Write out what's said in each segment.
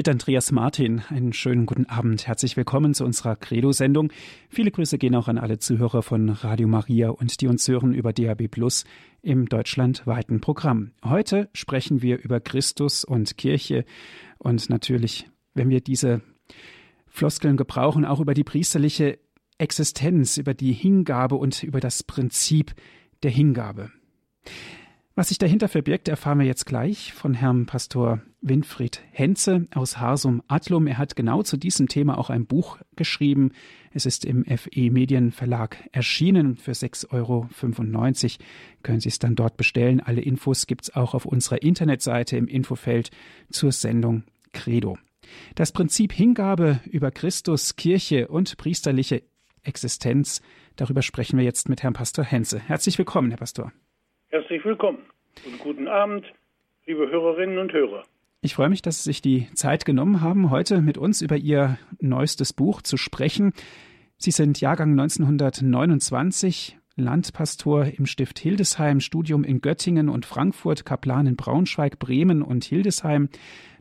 Mit Andreas Martin einen schönen guten Abend. Herzlich willkommen zu unserer Credo-Sendung. Viele Grüße gehen auch an alle Zuhörer von Radio Maria und die uns hören über DAB Plus im deutschlandweiten Programm. Heute sprechen wir über Christus und Kirche und natürlich, wenn wir diese Floskeln gebrauchen, auch über die priesterliche Existenz, über die Hingabe und über das Prinzip der Hingabe. Was sich dahinter verbirgt, erfahren wir jetzt gleich von Herrn Pastor Winfried Henze aus Harsum Adlum. Er hat genau zu diesem Thema auch ein Buch geschrieben. Es ist im FE Medienverlag erschienen. Für 6,95 Euro können Sie es dann dort bestellen. Alle Infos gibt es auch auf unserer Internetseite im Infofeld zur Sendung Credo. Das Prinzip Hingabe über Christus, Kirche und priesterliche Existenz, darüber sprechen wir jetzt mit Herrn Pastor Henze. Herzlich willkommen, Herr Pastor. Herzlich willkommen und guten Abend, liebe Hörerinnen und Hörer. Ich freue mich, dass Sie sich die Zeit genommen haben, heute mit uns über Ihr neuestes Buch zu sprechen. Sie sind Jahrgang 1929, Landpastor im Stift Hildesheim, Studium in Göttingen und Frankfurt, Kaplan in Braunschweig, Bremen und Hildesheim,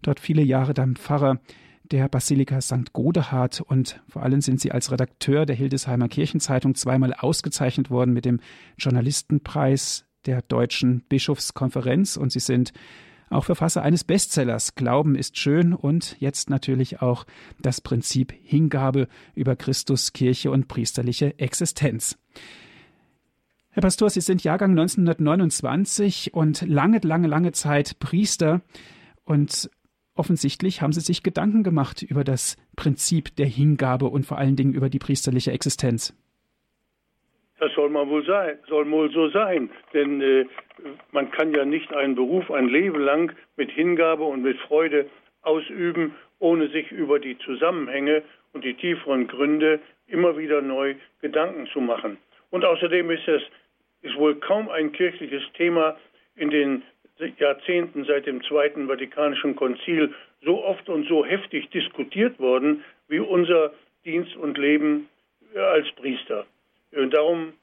dort viele Jahre dann Pfarrer der Basilika St. Godehard und vor allem sind Sie als Redakteur der Hildesheimer Kirchenzeitung zweimal ausgezeichnet worden mit dem Journalistenpreis der Deutschen Bischofskonferenz und Sie sind auch Verfasser eines Bestsellers Glauben ist schön und jetzt natürlich auch das Prinzip Hingabe über Christus, Kirche und priesterliche Existenz. Herr Pastor, Sie sind Jahrgang 1929 und lange, lange, lange Zeit Priester und offensichtlich haben Sie sich Gedanken gemacht über das Prinzip der Hingabe und vor allen Dingen über die priesterliche Existenz. Das soll mal wohl sein, soll wohl so sein, denn äh, man kann ja nicht einen Beruf ein Leben lang mit Hingabe und mit Freude ausüben, ohne sich über die Zusammenhänge und die tieferen Gründe immer wieder neu Gedanken zu machen. Und außerdem ist es ist wohl kaum ein kirchliches Thema in den Jahrzehnten seit dem Zweiten Vatikanischen Konzil so oft und so heftig diskutiert worden wie unser Dienst und Leben als Priester. Und darum,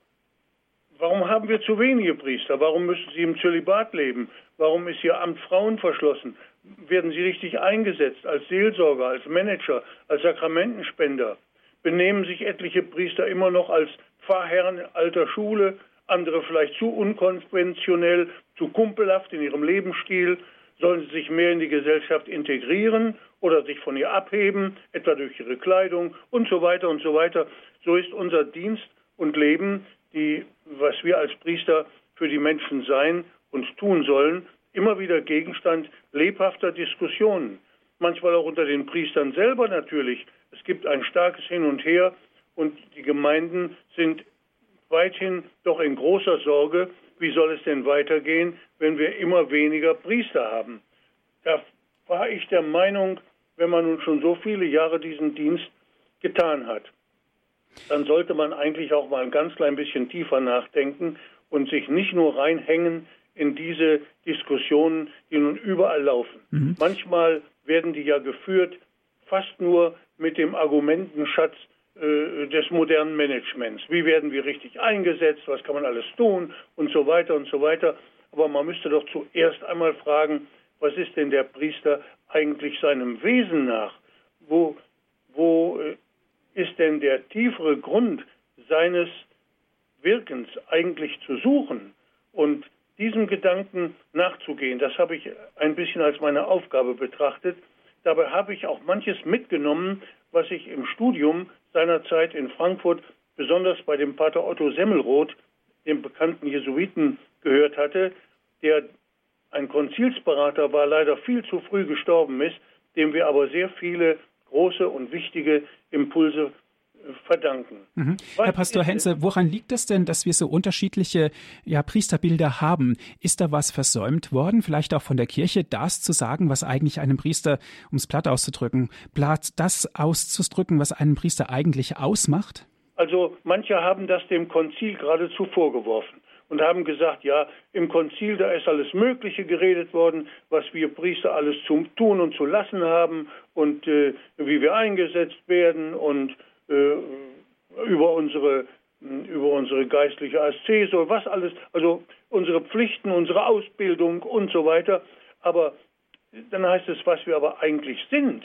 warum haben wir zu wenige Priester? Warum müssen sie im Zölibat leben? Warum ist ihr Amt Frauen verschlossen? Werden sie richtig eingesetzt als Seelsorger, als Manager, als Sakramentenspender? Benehmen sich etliche Priester immer noch als Pfarrherren alter Schule, andere vielleicht zu unkonventionell, zu kumpelhaft in ihrem Lebensstil? Sollen sie sich mehr in die Gesellschaft integrieren oder sich von ihr abheben, etwa durch ihre Kleidung und so weiter und so weiter? So ist unser Dienst und Leben, die, was wir als Priester für die Menschen sein und tun sollen, immer wieder Gegenstand lebhafter Diskussionen. Manchmal auch unter den Priestern selber natürlich. Es gibt ein starkes Hin und Her und die Gemeinden sind weithin doch in großer Sorge, wie soll es denn weitergehen, wenn wir immer weniger Priester haben. Da war ich der Meinung, wenn man nun schon so viele Jahre diesen Dienst getan hat, dann sollte man eigentlich auch mal ein ganz klein bisschen tiefer nachdenken und sich nicht nur reinhängen in diese Diskussionen, die nun überall laufen. Mhm. Manchmal werden die ja geführt fast nur mit dem Argumentenschatz äh, des modernen Managements. Wie werden wir richtig eingesetzt? Was kann man alles tun? Und so weiter und so weiter. Aber man müsste doch zuerst einmal fragen, was ist denn der Priester eigentlich seinem Wesen nach? Wo, wo äh, ist denn der tiefere Grund seines Wirkens eigentlich zu suchen und diesem Gedanken nachzugehen. Das habe ich ein bisschen als meine Aufgabe betrachtet. Dabei habe ich auch manches mitgenommen, was ich im Studium seinerzeit in Frankfurt besonders bei dem Pater Otto Semmelroth, dem bekannten Jesuiten, gehört hatte, der ein Konzilsberater war, leider viel zu früh gestorben ist, dem wir aber sehr viele große und wichtige Impulse äh, verdanken. Mhm. Herr Pastor Henze, woran liegt es denn, dass wir so unterschiedliche ja, Priesterbilder haben? Ist da was versäumt worden, vielleicht auch von der Kirche, das zu sagen, was eigentlich einem Priester, um es platt auszudrücken, platt das auszudrücken, was einen Priester eigentlich ausmacht? Also manche haben das dem Konzil geradezu vorgeworfen und haben gesagt, ja, im Konzil, da ist alles Mögliche geredet worden, was wir Priester alles zu tun und zu lassen haben und äh, wie wir eingesetzt werden und äh, über unsere über unsere geistliche Aszese, was alles, also unsere Pflichten, unsere Ausbildung und so weiter. Aber dann heißt es, was wir aber eigentlich sind.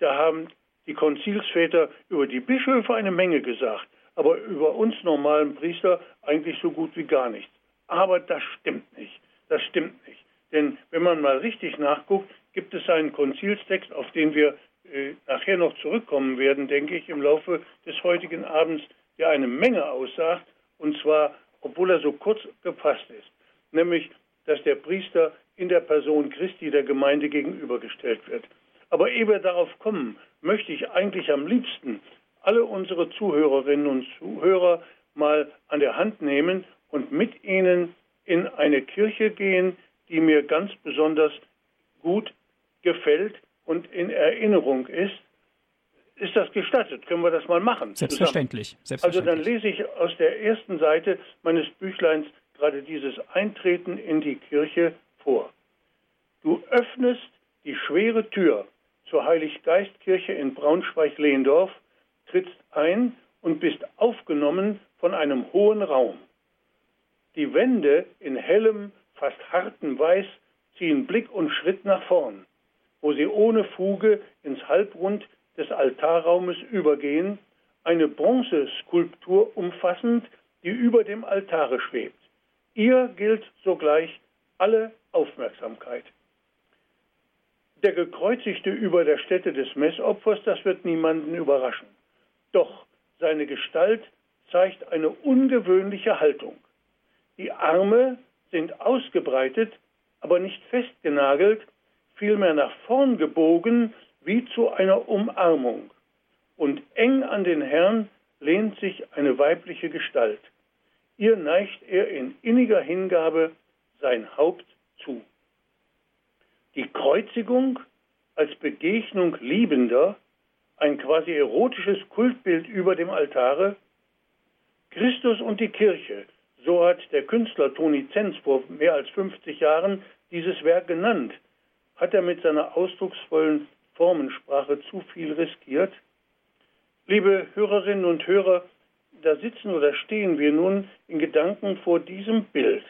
Da haben die Konzilsväter über die Bischöfe eine Menge gesagt, aber über uns normalen Priester eigentlich so gut wie gar nichts. Aber das stimmt nicht. Das stimmt nicht. Denn wenn man mal richtig nachguckt, gibt es einen Konzilstext, auf den wir äh, nachher noch zurückkommen werden, denke ich, im Laufe des heutigen Abends, der eine Menge aussagt, und zwar, obwohl er so kurz gefasst ist, nämlich, dass der Priester in der Person Christi der Gemeinde gegenübergestellt wird. Aber ehe wir darauf kommen, möchte ich eigentlich am liebsten alle unsere Zuhörerinnen und Zuhörer mal an der Hand nehmen und mit ihnen in eine Kirche gehen, die mir ganz besonders gut gefällt und in Erinnerung ist. Ist das gestattet? Können wir das mal machen? Selbstverständlich. Selbstverständlich. Also dann lese ich aus der ersten Seite meines Büchleins gerade dieses Eintreten in die Kirche vor. Du öffnest die schwere Tür zur Heiliggeistkirche in Braunschweig-Lehndorf, trittst ein und bist aufgenommen von einem hohen Raum. Die Wände in hellem, fast hartem Weiß ziehen Blick und Schritt nach vorn, wo sie ohne Fuge ins Halbrund des Altarraumes übergehen, eine Bronzeskulptur umfassend, die über dem Altare schwebt. Ihr gilt sogleich alle Aufmerksamkeit. Der Gekreuzigte über der Stätte des Messopfers, das wird niemanden überraschen. Doch seine Gestalt zeigt eine ungewöhnliche Haltung. Die Arme sind ausgebreitet, aber nicht festgenagelt, vielmehr nach vorn gebogen, wie zu einer Umarmung. Und eng an den Herrn lehnt sich eine weibliche Gestalt. Ihr neigt er in inniger Hingabe sein Haupt zu. Die Kreuzigung als Begegnung Liebender, ein quasi erotisches Kultbild über dem Altare, Christus und die Kirche so hat der Künstler Toni Zenz vor mehr als 50 Jahren dieses Werk genannt. Hat er mit seiner ausdrucksvollen Formensprache zu viel riskiert? Liebe Hörerinnen und Hörer, da sitzen oder stehen wir nun in Gedanken vor diesem Bild.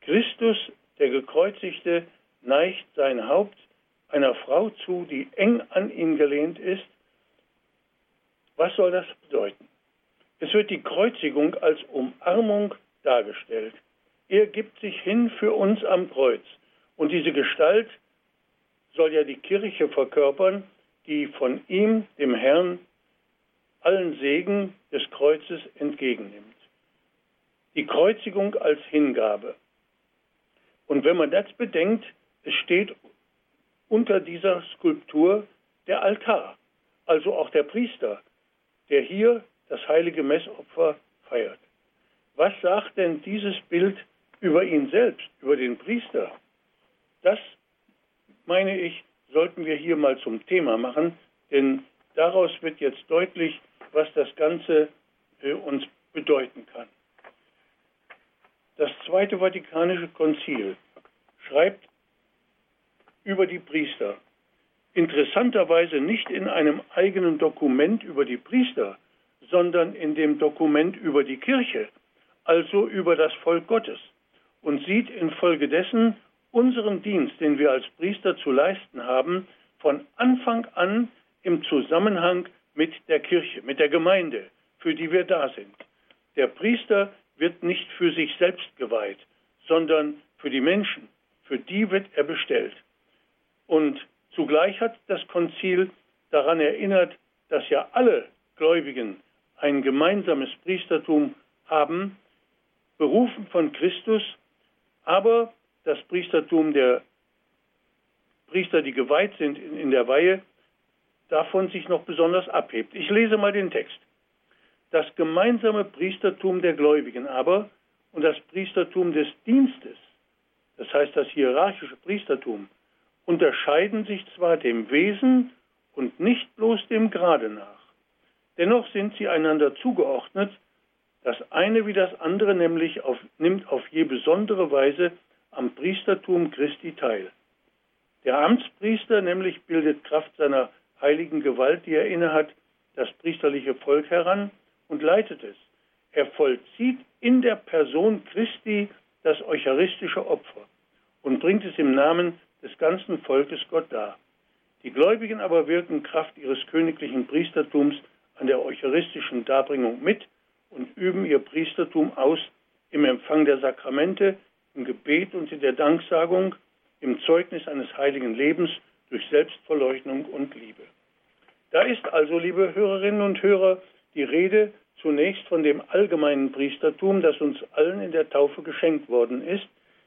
Christus, der Gekreuzigte, neigt sein Haupt einer Frau zu, die eng an ihn gelehnt ist. Was soll das bedeuten? Es wird die Kreuzigung als Umarmung dargestellt. Er gibt sich hin für uns am Kreuz. Und diese Gestalt soll ja die Kirche verkörpern, die von ihm, dem Herrn, allen Segen des Kreuzes entgegennimmt. Die Kreuzigung als Hingabe. Und wenn man das bedenkt, es steht unter dieser Skulptur der Altar, also auch der Priester, der hier das heilige Messopfer feiert. Was sagt denn dieses Bild über ihn selbst, über den Priester? Das, meine ich, sollten wir hier mal zum Thema machen, denn daraus wird jetzt deutlich, was das Ganze äh, uns bedeuten kann. Das Zweite Vatikanische Konzil schreibt über die Priester, interessanterweise nicht in einem eigenen Dokument über die Priester, sondern in dem Dokument über die Kirche, also über das Volk Gottes und sieht infolgedessen unseren Dienst, den wir als Priester zu leisten haben, von Anfang an im Zusammenhang mit der Kirche, mit der Gemeinde, für die wir da sind. Der Priester wird nicht für sich selbst geweiht, sondern für die Menschen, für die wird er bestellt. Und zugleich hat das Konzil daran erinnert, dass ja alle Gläubigen ein gemeinsames Priestertum haben, berufen von Christus, aber das Priestertum der Priester, die geweiht sind in, der Weihe, davon sich noch besonders abhebt. Ich lese mal den Text. Das gemeinsame Priestertum der Gläubigen aber und das Priestertum des Dienstes, das heißt das hierarchische Priestertum, unterscheiden sich zwar dem Wesen und nicht bloß dem Grade nach. Dennoch sind sie einander zugeordnet das eine wie das andere nämlich auf, nimmt auf je besondere Weise am Priestertum Christi teil. Der Amtspriester nämlich bildet Kraft seiner heiligen Gewalt, die er innehat, das priesterliche Volk heran und leitet es. Er vollzieht in der Person Christi das eucharistische Opfer und bringt es im Namen des ganzen Volkes Gott dar. Die Gläubigen aber wirken Kraft ihres königlichen Priestertums an der eucharistischen Darbringung mit und üben ihr Priestertum aus im Empfang der Sakramente, im Gebet und in der Danksagung, im Zeugnis eines heiligen Lebens durch Selbstverleugnung und Liebe. Da ist also, liebe Hörerinnen und Hörer, die Rede zunächst von dem allgemeinen Priestertum, das uns allen in der Taufe geschenkt worden ist,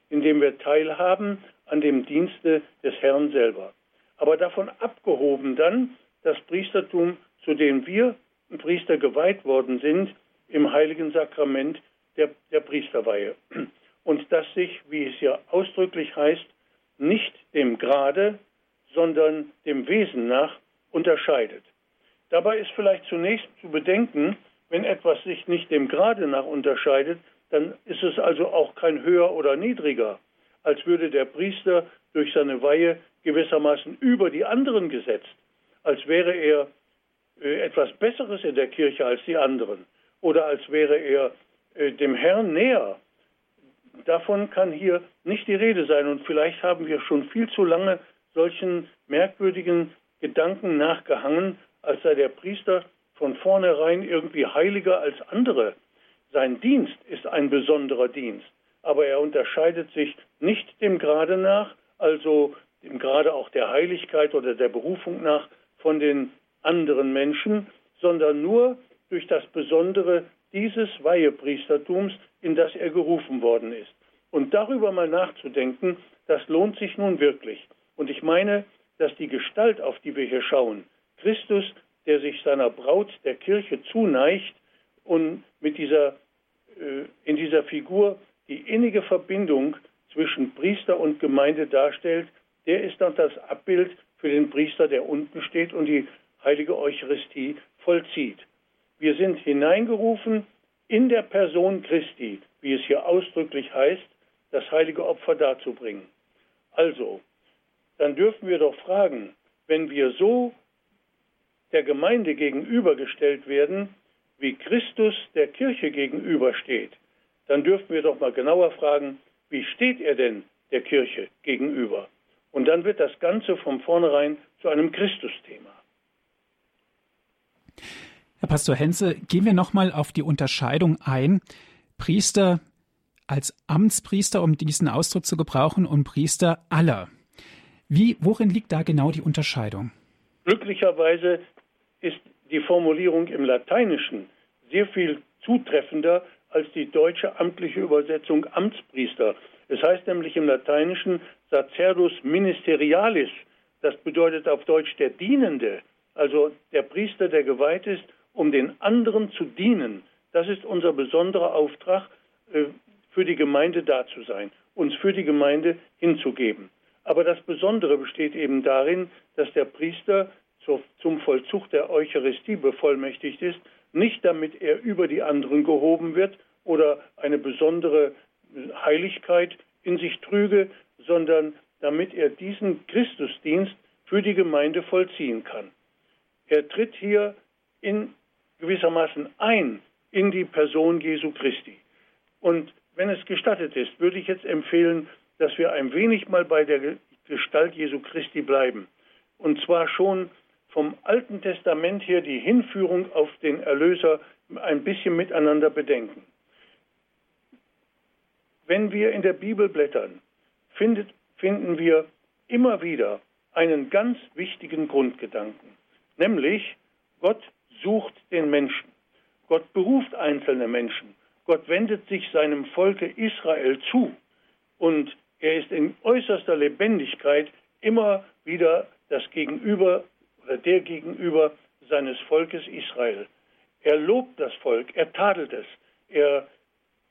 indem wir teilhaben an dem Dienste des Herrn selber. Aber davon abgehoben dann das Priestertum, zu dem wir Priester geweiht worden sind im heiligen Sakrament der, der Priesterweihe. Und das sich, wie es ja ausdrücklich heißt, nicht dem Grade, sondern dem Wesen nach unterscheidet. Dabei ist vielleicht zunächst zu bedenken, wenn etwas sich nicht dem Grade nach unterscheidet, dann ist es also auch kein höher oder niedriger, als würde der Priester durch seine Weihe gewissermaßen über die anderen gesetzt, als wäre er äh, etwas Besseres in der Kirche als die anderen oder als wäre er äh, dem Herrn näher. Davon kann hier nicht die Rede sein und vielleicht haben wir schon viel zu lange solchen merkwürdigen Gedanken nachgehangen, als sei der Priester von vornherein irgendwie heiliger als andere. Sein Dienst ist ein besonderer Dienst, aber er unterscheidet sich nicht dem Grade nach, also dem Grade auch der Heiligkeit oder der Berufung nach von den anderen Menschen, sondern nur durch das Besondere dieses Weihepriestertums, in das er gerufen worden ist. Und darüber mal nachzudenken, das lohnt sich nun wirklich. Und ich meine, dass die Gestalt, auf die wir hier schauen, Christus, der sich seiner Braut der Kirche zuneigt und mit dieser, äh, in dieser Figur die innige Verbindung zwischen Priester und Gemeinde darstellt, der ist dann das Abbild für den Priester, der unten steht und die heilige Eucharistie vollzieht. Wir sind hineingerufen in der Person Christi, wie es hier ausdrücklich heißt, das heilige Opfer darzubringen. Also, dann dürfen wir doch fragen, wenn wir so der Gemeinde gegenübergestellt werden, wie Christus der Kirche gegenübersteht, dann dürfen wir doch mal genauer fragen, wie steht er denn der Kirche gegenüber? Und dann wird das Ganze von vornherein zu einem Christusthema. Herr Pastor Henze, gehen wir nochmal auf die Unterscheidung ein. Priester als Amtspriester, um diesen Ausdruck zu gebrauchen, und Priester aller. Wie, worin liegt da genau die Unterscheidung? Glücklicherweise ist die Formulierung im Lateinischen sehr viel zutreffender als die deutsche amtliche Übersetzung Amtspriester. Es heißt nämlich im Lateinischen Sacerdus Ministerialis. Das bedeutet auf Deutsch der Dienende, also der Priester, der geweiht ist, um den anderen zu dienen. Das ist unser besonderer Auftrag, äh, für die Gemeinde da zu sein, uns für die Gemeinde hinzugeben. Aber das Besondere besteht eben darin, dass der Priester zum Vollzug der Eucharistie bevollmächtigt ist, nicht damit er über die anderen gehoben wird oder eine besondere Heiligkeit in sich trüge, sondern damit er diesen Christusdienst für die Gemeinde vollziehen kann. Er tritt hier in gewissermaßen ein in die Person Jesu Christi. Und wenn es gestattet ist, würde ich jetzt empfehlen, dass wir ein wenig mal bei der Gestalt Jesu Christi bleiben. Und zwar schon vom Alten Testament her die Hinführung auf den Erlöser ein bisschen miteinander bedenken. Wenn wir in der Bibel blättern, findet, finden wir immer wieder einen ganz wichtigen Grundgedanken, nämlich Gott sucht den Menschen. Gott beruft einzelne Menschen. Gott wendet sich seinem Volke Israel zu und er ist in äußerster Lebendigkeit immer wieder das Gegenüber oder der Gegenüber seines Volkes Israel. Er lobt das Volk, er tadelt es, er,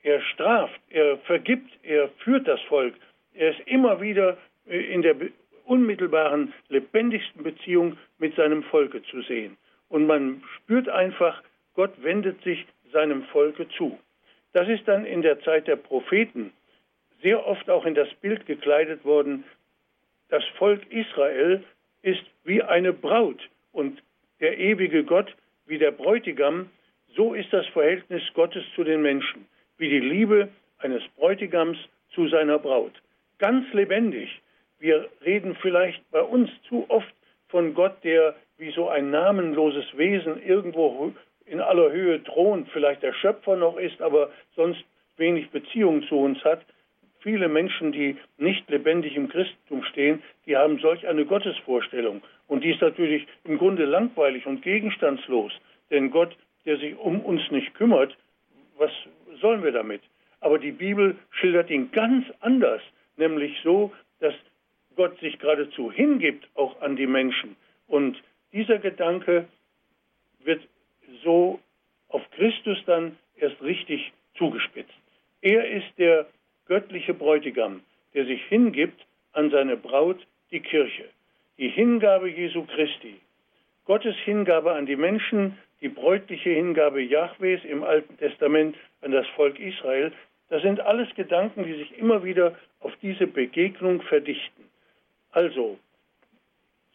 er straft, er vergibt, er führt das Volk. Er ist immer wieder in der unmittelbaren, lebendigsten Beziehung mit seinem Volke zu sehen. Und man spürt einfach, Gott wendet sich seinem Volke zu. Das ist dann in der Zeit der Propheten sehr oft auch in das Bild gekleidet worden, das Volk Israel ist wie eine Braut und der ewige Gott wie der Bräutigam, so ist das Verhältnis Gottes zu den Menschen, wie die Liebe eines Bräutigams zu seiner Braut. Ganz lebendig, Wir reden vielleicht bei uns zu oft von Gott, der wie so ein namenloses Wesen irgendwo in aller Höhe thront, vielleicht der Schöpfer noch ist, aber sonst wenig Beziehung zu uns hat. Viele Menschen, die nicht lebendig im Christentum stehen, die haben solch eine Gottesvorstellung. Und die ist natürlich im Grunde langweilig und gegenstandslos. Denn Gott, der sich um uns nicht kümmert, was sollen wir damit? Aber die Bibel schildert ihn ganz anders, nämlich so, dass Gott sich geradezu hingibt auch an die Menschen. Und dieser Gedanke wird so auf Christus dann erst richtig zugespitzt. Er ist der göttliche Bräutigam, der sich hingibt an seine Braut, die Kirche. Die Hingabe Jesu Christi. Gottes Hingabe an die Menschen, die bräutliche Hingabe Jahwes im Alten Testament an das Volk Israel, das sind alles Gedanken, die sich immer wieder auf diese Begegnung verdichten. Also,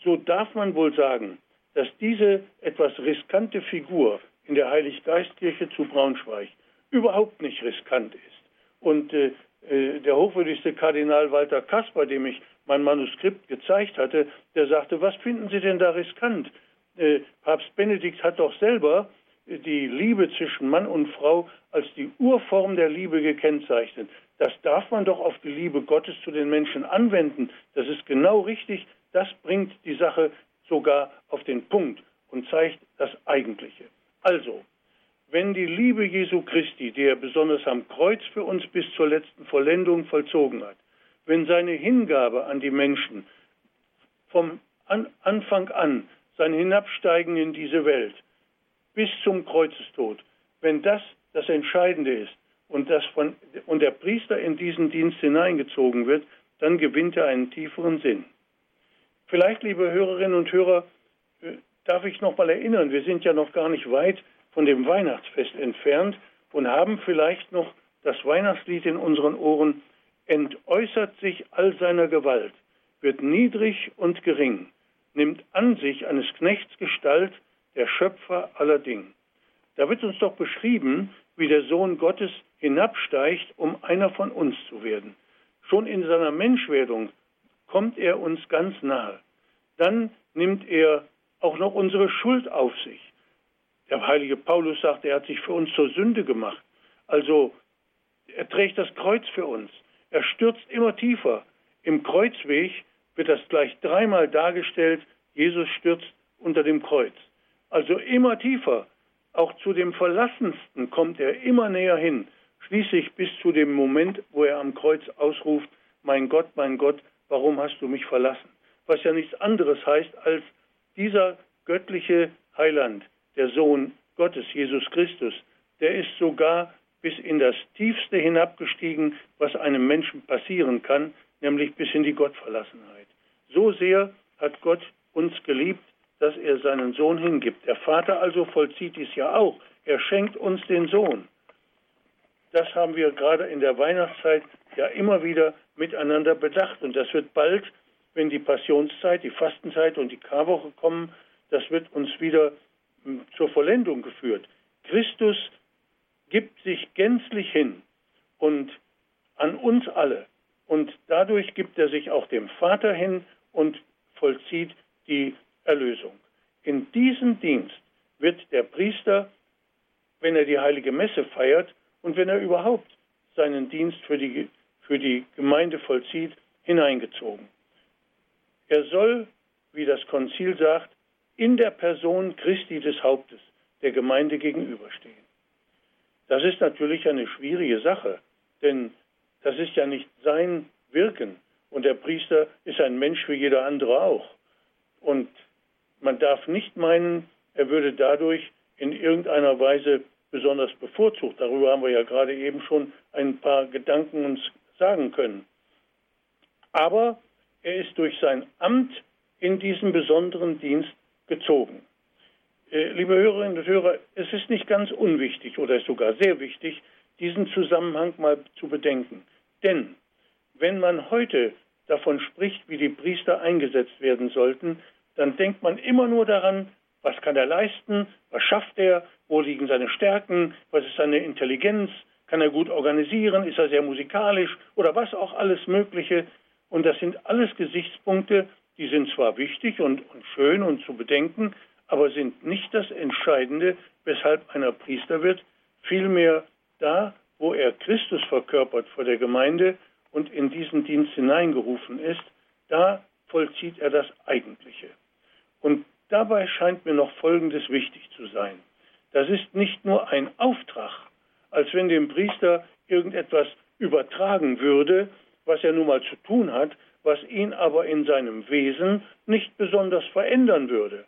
so darf man wohl sagen, dass diese etwas riskante Figur in der Heiliggeistkirche zu Braunschweig überhaupt nicht riskant ist. Und äh, äh, der hochwürdigste Kardinal Walter Kasper, dem ich mein Manuskript gezeigt hatte, der sagte, was finden Sie denn da riskant? Äh, Papst Benedikt hat doch selber äh, die Liebe zwischen Mann und Frau als die Urform der Liebe gekennzeichnet. Das darf man doch auf die Liebe Gottes zu den Menschen anwenden. Das ist genau richtig. Das bringt die Sache sogar auf den Punkt und zeigt das Eigentliche. Also, wenn die Liebe Jesu Christi, die er besonders am Kreuz für uns bis zur letzten Vollendung vollzogen hat, wenn seine Hingabe an die Menschen vom Anfang an, sein Hinabsteigen in diese Welt bis zum Kreuzestod, wenn das das Entscheidende ist und, das von, und der Priester in diesen Dienst hineingezogen wird, dann gewinnt er einen tieferen Sinn. Vielleicht, liebe Hörerinnen und Hörer, äh, darf ich noch mal erinnern, wir sind ja noch gar nicht weit von dem Weihnachtsfest entfernt und haben vielleicht noch das Weihnachtslied in unseren Ohren, entäußert sich all seiner Gewalt, wird niedrig und gering, nimmt an sich eines Knechts Gestalt, der Schöpfer aller Dinge. Da wird uns doch beschrieben, wie der Sohn Gottes hinabsteigt, um einer von uns zu werden. Schon in seiner Menschwerdung kommt er uns ganz nahe. Dann nimmt er auch noch unsere Schuld auf sich. Der heilige Paulus sagt, er hat sich für uns zur Sünde gemacht. Also er trägt das Kreuz für uns. Er stürzt immer tiefer. Im Kreuzweg wird das gleich dreimal dargestellt. Jesus stürzt unter dem Kreuz. Also immer tiefer. Auch zu dem Verlassensten kommt er immer näher hin. Schließlich bis zu dem Moment, wo er am Kreuz ausruft, mein Gott, mein Gott, warum hast du mich verlassen? Was ja nichts anderes heißt als dieser göttliche Heiland, der Sohn Gottes, Jesus Christus, der ist sogar bis in das Tiefste hinabgestiegen, was einem Menschen passieren kann, nämlich bis in die Gottverlassenheit. So sehr hat Gott uns geliebt, dass er seinen Sohn hingibt. Der Vater also vollzieht dies ja auch. Er schenkt uns den Sohn. Das haben wir gerade in der Weihnachtszeit ja immer wieder miteinander bedacht. Und das wird bald, wenn die Passionszeit, die Fastenzeit und die Karwoche kommen, das wird uns wieder zur Vollendung geführt. Christus gibt sich gänzlich hin und an uns alle. Und dadurch gibt er sich auch dem Vater hin und vollzieht die Erlösung. In diesem Dienst wird der Priester, wenn er die heilige Messe feiert und wenn er überhaupt seinen Dienst für die, für die Gemeinde vollzieht, hineingezogen. Er soll, wie das Konzil sagt, in der Person Christi des Hauptes der Gemeinde gegenüberstehen. Das ist natürlich eine schwierige Sache, denn das ist ja nicht sein Wirken und der Priester ist ein Mensch wie jeder andere auch. Und man darf nicht meinen, er würde dadurch in irgendeiner Weise besonders bevorzugt. Darüber haben wir ja gerade eben schon ein paar Gedanken uns sagen können. Aber er ist durch sein Amt in diesem besonderen Dienst gezogen. Äh, liebe Hörerinnen und Hörer, es ist nicht ganz unwichtig oder sogar sehr wichtig, diesen Zusammenhang mal zu bedenken. Denn wenn man heute davon spricht, wie die Priester eingesetzt werden sollten, dann denkt man immer nur daran, was kann er leisten, was schafft er, wo liegen seine Stärken, was ist seine Intelligenz, kann er gut organisieren, ist er sehr musikalisch? Oder was auch alles Mögliche. Und das sind alles Gesichtspunkte, die sind zwar wichtig und, und schön und zu bedenken, aber sind nicht das Entscheidende, weshalb einer Priester wird, vielmehr da, wo er Christus verkörpert vor der Gemeinde und in diesen Dienst hineingerufen ist, da vollzieht er das Eigentliche. Und dabei scheint mir noch Folgendes wichtig zu sein. Das ist nicht nur ein Auftrag, als wenn dem Priester irgendetwas übertragen würde, was er nun mal zu tun hat, was ihn aber in seinem Wesen nicht besonders verändern würde.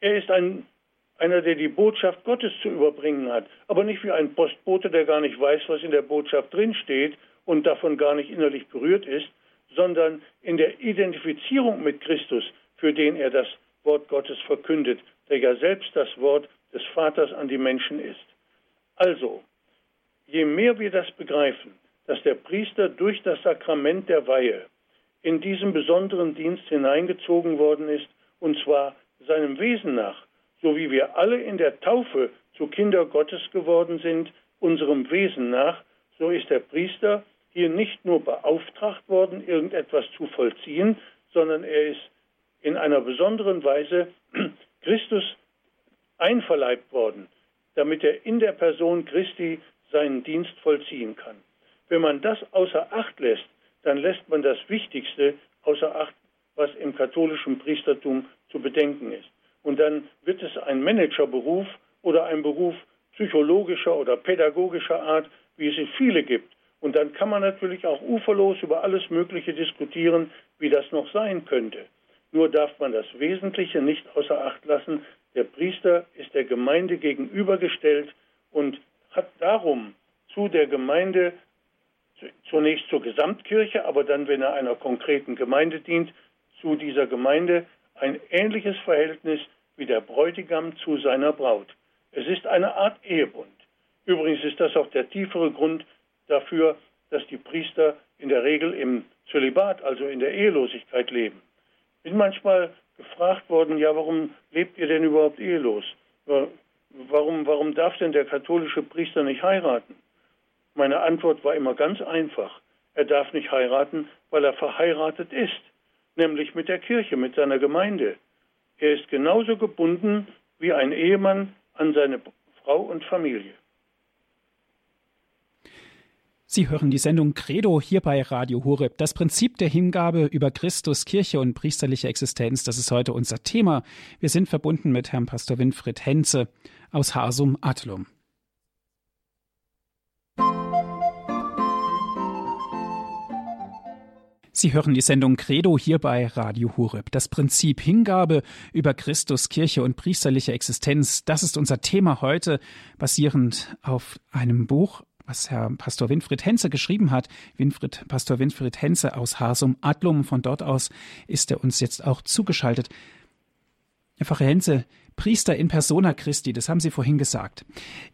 Er ist ein, einer, der die Botschaft Gottes zu überbringen hat, aber nicht wie ein Postbote, der gar nicht weiß, was in der Botschaft drinsteht und davon gar nicht innerlich berührt ist, sondern in der Identifizierung mit Christus, für den er das Wort Gottes verkündet, der ja selbst das Wort des Vaters an die Menschen ist. Also, je mehr wir das begreifen, dass der Priester durch das Sakrament der Weihe in diesen besonderen Dienst hineingezogen worden ist, und zwar seinem Wesen nach, so wie wir alle in der Taufe zu Kinder Gottes geworden sind, unserem Wesen nach, so ist der Priester hier nicht nur beauftragt worden, irgendetwas zu vollziehen, sondern er ist in einer besonderen Weise Christus einverleibt worden, damit er in der Person Christi seinen Dienst vollziehen kann. Wenn man das außer Acht lässt, dann lässt man das Wichtigste außer Acht, was im katholischen Priestertum zu bedenken ist. Und dann wird es ein Managerberuf oder ein Beruf psychologischer oder pädagogischer Art, wie es viele gibt. Und dann kann man natürlich auch uferlos über alles Mögliche diskutieren, wie das noch sein könnte. Nur darf man das Wesentliche nicht außer Acht lassen. Der Priester ist der Gemeinde gegenübergestellt und hat darum zu der Gemeinde zunächst zur Gesamtkirche, aber dann, wenn er einer konkreten Gemeinde dient, zu dieser Gemeinde ein ähnliches Verhältnis wie der Bräutigam zu seiner Braut. Es ist eine Art Ehebund. Übrigens ist das auch der tiefere Grund dafür, dass die Priester in der Regel im Zölibat, also in der Ehelosigkeit leben. Bin manchmal gefragt worden, ja, warum lebt ihr denn überhaupt ehelos? Warum, warum darf denn der katholische Priester nicht heiraten? Meine Antwort war immer ganz einfach. Er darf nicht heiraten, weil er verheiratet ist, nämlich mit der Kirche, mit seiner Gemeinde. Er ist genauso gebunden wie ein Ehemann an seine Frau und Familie. Sie hören die Sendung Credo hier bei Radio Horeb. Das Prinzip der Hingabe über Christus, Kirche und priesterliche Existenz, das ist heute unser Thema. Wir sind verbunden mit Herrn Pastor Winfried Henze aus Hasum Adlum. Sie hören die Sendung Credo hier bei Radio Horeb. Das Prinzip Hingabe über Christus, Kirche und priesterliche Existenz, das ist unser Thema heute, basierend auf einem Buch, was Herr Pastor Winfried Henze geschrieben hat. Winfried, Pastor Winfried Henze aus Hasum Adlum. Von dort aus ist er uns jetzt auch zugeschaltet. Herr Pfarrer Henze, Priester in persona Christi, das haben Sie vorhin gesagt.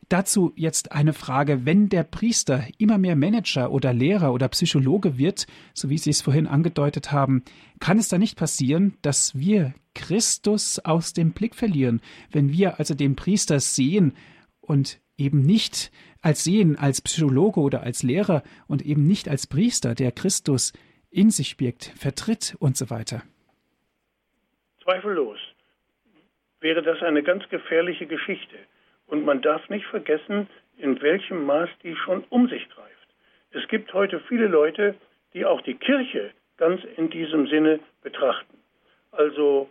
Dazu jetzt eine Frage. Wenn der Priester immer mehr Manager oder Lehrer oder Psychologe wird, so wie Sie es vorhin angedeutet haben, kann es da nicht passieren, dass wir Christus aus dem Blick verlieren, wenn wir also den Priester sehen und eben nicht als sehen als Psychologe oder als Lehrer und eben nicht als Priester, der Christus in sich birgt, vertritt und so weiter. Zweifellos wäre das eine ganz gefährliche Geschichte. Und man darf nicht vergessen, in welchem Maß die schon um sich greift. Es gibt heute viele Leute, die auch die Kirche ganz in diesem Sinne betrachten. Also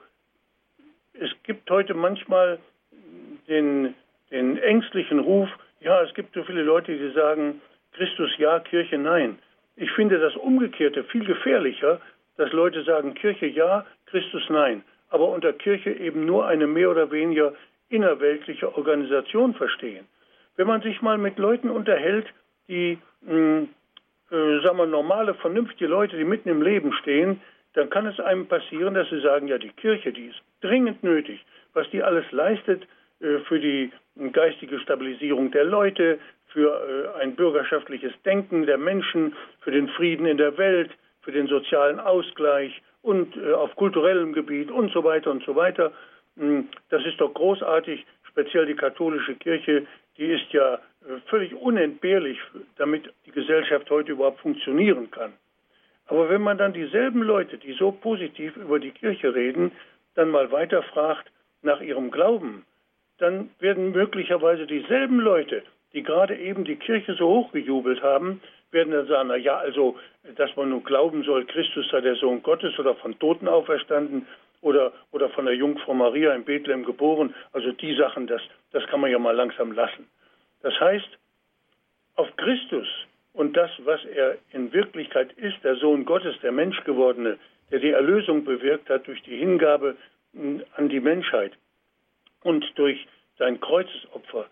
es gibt heute manchmal den, den ängstlichen Ruf, ja, es gibt so viele Leute, die sagen, Christus ja, Kirche nein. Ich finde das Umgekehrte viel gefährlicher, dass Leute sagen, Kirche ja, Christus nein aber unter Kirche eben nur eine mehr oder weniger innerweltliche Organisation verstehen. Wenn man sich mal mit Leuten unterhält, die, mh, hm, äh, sagen wir, normale, vernünftige Leute, die mitten im Leben stehen, dann kann es einem passieren, dass sie sagen, ja, die Kirche, die ist dringend nötig, was die alles leistet äh, für die geistige Stabilisierung der Leute, für äh, ein bürgerschaftliches Denken der Menschen, für den Frieden in der Welt, für den sozialen Ausgleich, und äh, auf kulturellem Gebiet und so weiter und so weiter. Hm, das ist doch großartig, speziell die katholische Kirche, die ist ja äh, völlig unentbehrlich, damit die Gesellschaft heute überhaupt funktionieren kann. Aber wenn man dann dieselben Leute, die so positiv über die Kirche reden, dann mal weiter fragt nach ihrem Glauben, dann werden möglicherweise dieselben Leute, die gerade eben die Kirche so hochgejubelt haben, werden dann sagen, na ja, also, dass man nur glauben soll, Christus sei der Sohn Gottes oder von Toten auferstanden oder, oder von der Jungfrau Maria in Bethlehem geboren. Also die Sachen, das, das kann man ja mal langsam lassen. Das heißt, auf Christus und das, was er in Wirklichkeit ist, der Sohn Gottes, der Menschgewordene, der die Erlösung bewirkt hat durch die Hingabe an die Menschheit und durch sein Kreuzesopfer,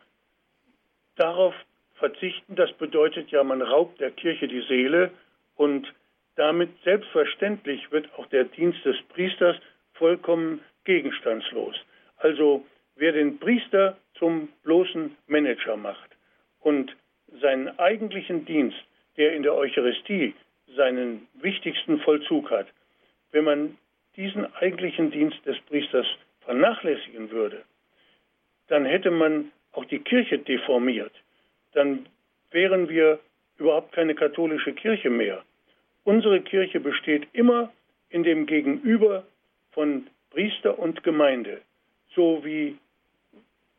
darauf verzichten, das bedeutet ja, man raubt der Kirche die Seele und damit selbstverständlich wird auch der Dienst des Priesters vollkommen gegenstandslos. Also wer den Priester zum bloßen Manager macht und seinen eigentlichen Dienst, der in der Eucharistie seinen wichtigsten Vollzug hat, wenn man diesen eigentlichen Dienst des Priesters vernachlässigen würde, dann hätte man auch die Kirche deformiert. Dann wären wir überhaupt keine katholische Kirche mehr. Unsere Kirche besteht immer in dem Gegenüber von Priester und Gemeinde, so wie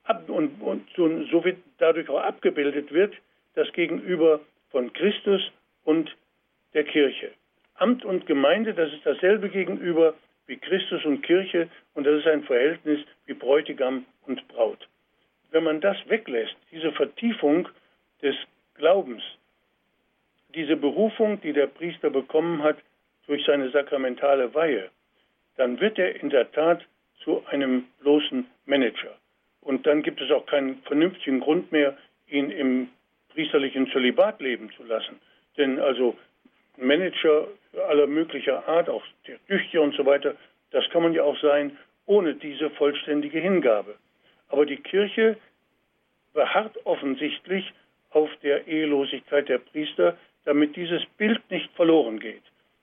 ab, und, und so, so wie dadurch auch abgebildet wird, das Gegenüber von Christus und der Kirche. Amt und Gemeinde, das ist dasselbe Gegenüber wie Christus und Kirche und das ist ein Verhältnis wie Bräutigam und Braut. Wenn man das weglässt, diese Vertiefung des Glaubens, diese Berufung, die der Priester bekommen hat durch seine sakramentale Weihe, dann wird er in der Tat zu einem bloßen Manager. Und dann gibt es auch keinen vernünftigen Grund mehr, ihn im priesterlichen Zölibat leben zu lassen. Denn also Manager aller möglicher Art, auch der Tüchter und so weiter, das kann man ja auch sein, ohne diese vollständige Hingabe. Aber die Kirche beharrt offensichtlich auf der Ehelosigkeit der Priester, damit dieses Bild nicht verloren geht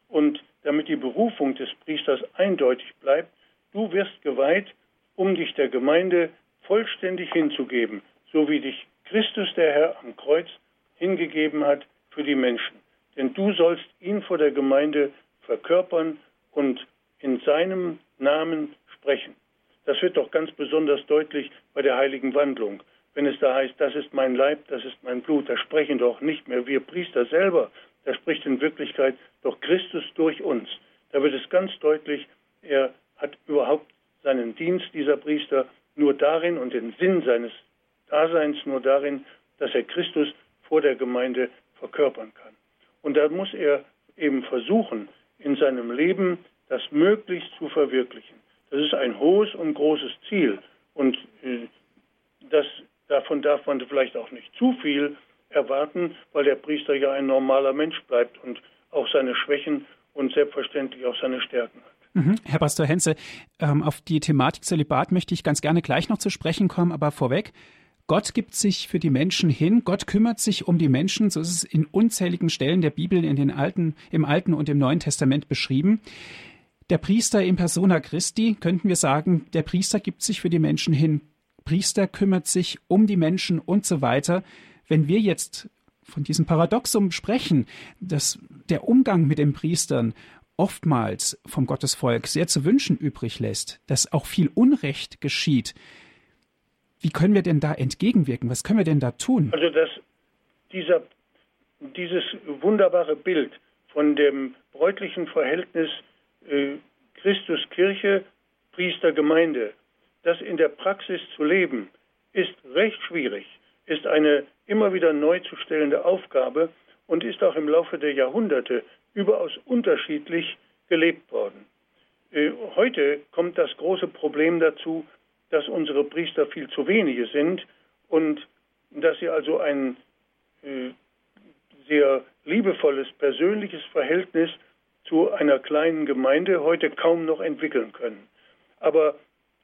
und damit die Berufung des Priesters eindeutig bleibt, du wirst geweiht, um dich der Gemeinde vollständig hinzugeben, so wie dich Christus der Herr am Kreuz hingegeben hat für die Menschen. Denn du sollst ihn vor der Gemeinde verkörpern und in seinem Namen sprechen. Das wird doch ganz besonders deutlich bei der heiligen Wandlung. Wenn es da heißt, das ist mein Leib, das ist mein Blut, da sprechen doch nicht mehr wir Priester selber, da spricht in Wirklichkeit doch Christus durch uns. Da wird es ganz deutlich, er hat überhaupt seinen Dienst, dieser Priester, nur darin und den Sinn seines Daseins nur darin, dass er Christus vor der Gemeinde verkörpern kann. Und da muss er eben versuchen, in seinem Leben das möglichst zu verwirklichen. Das ist ein hohes und großes Ziel. Und äh, das, davon darf man vielleicht auch nicht zu viel erwarten, weil der Priester ja ein normaler Mensch bleibt und auch seine Schwächen und selbstverständlich auch seine Stärken hat. Mhm. Herr Pastor Henze, ähm, auf die Thematik Zölibat möchte ich ganz gerne gleich noch zu sprechen kommen, aber vorweg, Gott gibt sich für die Menschen hin, Gott kümmert sich um die Menschen, so ist es in unzähligen Stellen der Bibel in den Alten, im Alten und im Neuen Testament beschrieben. Der Priester in persona Christi, könnten wir sagen, der Priester gibt sich für die Menschen hin, Priester kümmert sich um die Menschen und so weiter. Wenn wir jetzt von diesem Paradoxum sprechen, dass der Umgang mit den Priestern oftmals vom Gottesvolk sehr zu wünschen übrig lässt, dass auch viel Unrecht geschieht, wie können wir denn da entgegenwirken? Was können wir denn da tun? Also dass dieser, dieses wunderbare Bild von dem bräutlichen Verhältnis äh, Christus Kirche, Priester Gemeinde, das in der Praxis zu leben, ist recht schwierig, ist eine immer wieder neu zu stellende Aufgabe und ist auch im Laufe der Jahrhunderte überaus unterschiedlich gelebt worden. Äh, heute kommt das große Problem dazu, dass unsere Priester viel zu wenige sind und dass sie also ein äh, sehr liebevolles, persönliches Verhältnis zu einer kleinen Gemeinde heute kaum noch entwickeln können. Aber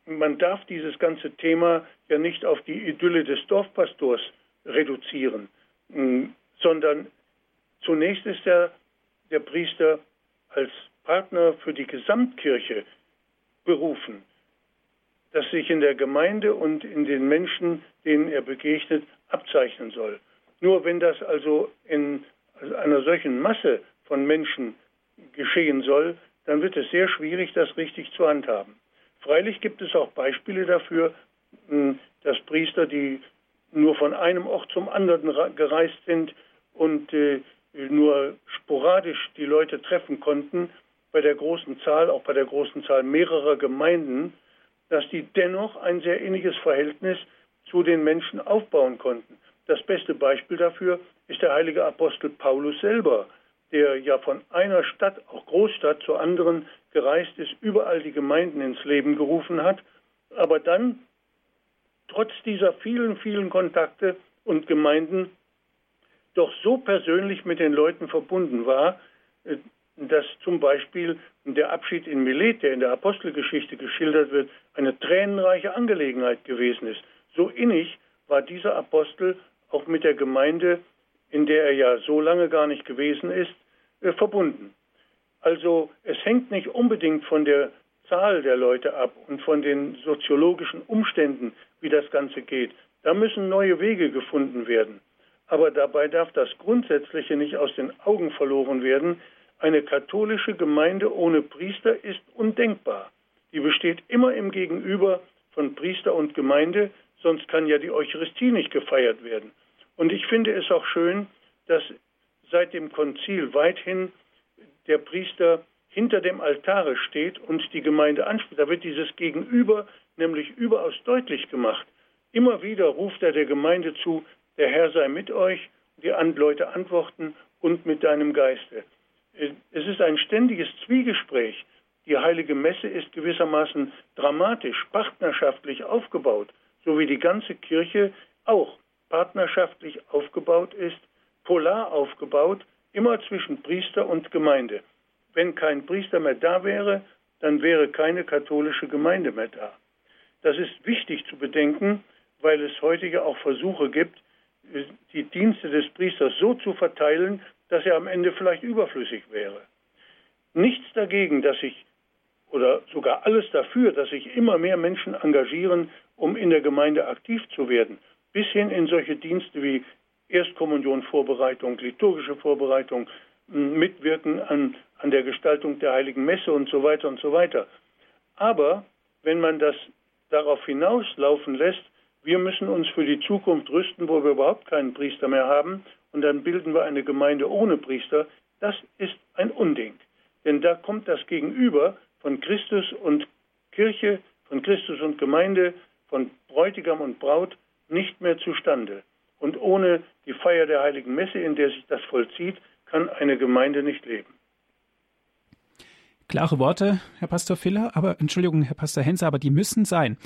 man darf dieses ganze Thema ja nicht auf die Idylle des Dorfpastors reduzieren, sondern zunächst ist er der Priester als Partner für die Gesamtkirche berufen das sich in der Gemeinde und in den Menschen, denen er begegnet, abzeichnen soll. Nur wenn das also in einer solchen Masse von Menschen geschehen soll, dann wird es sehr schwierig, das richtig zu handhaben. Freilich gibt es auch Beispiele dafür, hm, dass Priester, die nur von einem Ort zum anderen gereist sind und äh, nur sporadisch die Leute treffen konnten, bei der großen Zahl, auch bei der großen Zahl mehrerer Gemeinden, dass die dennoch ein sehr inniges Verhältnis zu den Menschen aufbauen konnten. Das beste Beispiel dafür ist der heilige Apostel Paulus selber, der ja von einer Stadt, auch Großstadt, zur anderen gereist ist, überall die Gemeinden ins Leben gerufen hat, aber dann trotz dieser vielen, vielen Kontakte und Gemeinden doch so persönlich mit den Leuten verbunden war, äh, dass zum Beispiel der Abschied in Milet, der in der Apostelgeschichte geschildert wird, eine tränenreiche Angelegenheit gewesen ist. So innig war dieser Apostel auch mit der Gemeinde, in der er ja so lange gar nicht gewesen ist, äh, verbunden. Also es hängt nicht unbedingt von der Zahl der Leute ab und von den soziologischen Umständen, wie das Ganze geht. Da müssen neue Wege gefunden werden. Aber dabei darf das Grundsätzliche nicht aus den Augen verloren werden. Eine katholische Gemeinde ohne Priester ist undenkbar. Die besteht immer im Gegenüber von Priester und Gemeinde, sonst kann ja die Eucharistie nicht gefeiert werden. Und ich finde es auch schön, dass seit dem Konzil weithin der Priester hinter dem Altare steht und die Gemeinde anspricht. Da wird dieses Gegenüber nämlich überaus deutlich gemacht. Immer wieder ruft er der Gemeinde zu, der Herr sei mit euch, die Leute antworten und mit deinem Geiste. Es ist ein ständiges Zwiegespräch. Die heilige Messe ist gewissermaßen dramatisch, partnerschaftlich aufgebaut, so wie die ganze Kirche auch partnerschaftlich aufgebaut ist, polar aufgebaut, immer zwischen Priester und Gemeinde. Wenn kein Priester mehr da wäre, dann wäre keine katholische Gemeinde mehr da. Das ist wichtig zu bedenken, weil es heute ja auch Versuche gibt, die Dienste des Priesters so zu verteilen, dass er am Ende vielleicht überflüssig wäre. Nichts dagegen, dass sich oder sogar alles dafür, dass sich immer mehr Menschen engagieren, um in der Gemeinde aktiv zu werden, bis hin in solche Dienste wie Erstkommunionvorbereitung, liturgische Vorbereitung, Mitwirken an, an der Gestaltung der Heiligen Messe und so weiter und so weiter. Aber wenn man das darauf hinauslaufen lässt, wir müssen uns für die Zukunft rüsten, wo wir überhaupt keinen Priester mehr haben, und dann bilden wir eine Gemeinde ohne Priester, das ist ein Unding. Denn da kommt das Gegenüber von Christus und Kirche, von Christus und Gemeinde, von Bräutigam und Braut nicht mehr zustande. Und ohne die Feier der heiligen Messe, in der sich das vollzieht, kann eine Gemeinde nicht leben. Klare Worte, Herr Pastor Filler, aber Entschuldigung, Herr Pastor Hense, aber die müssen sein.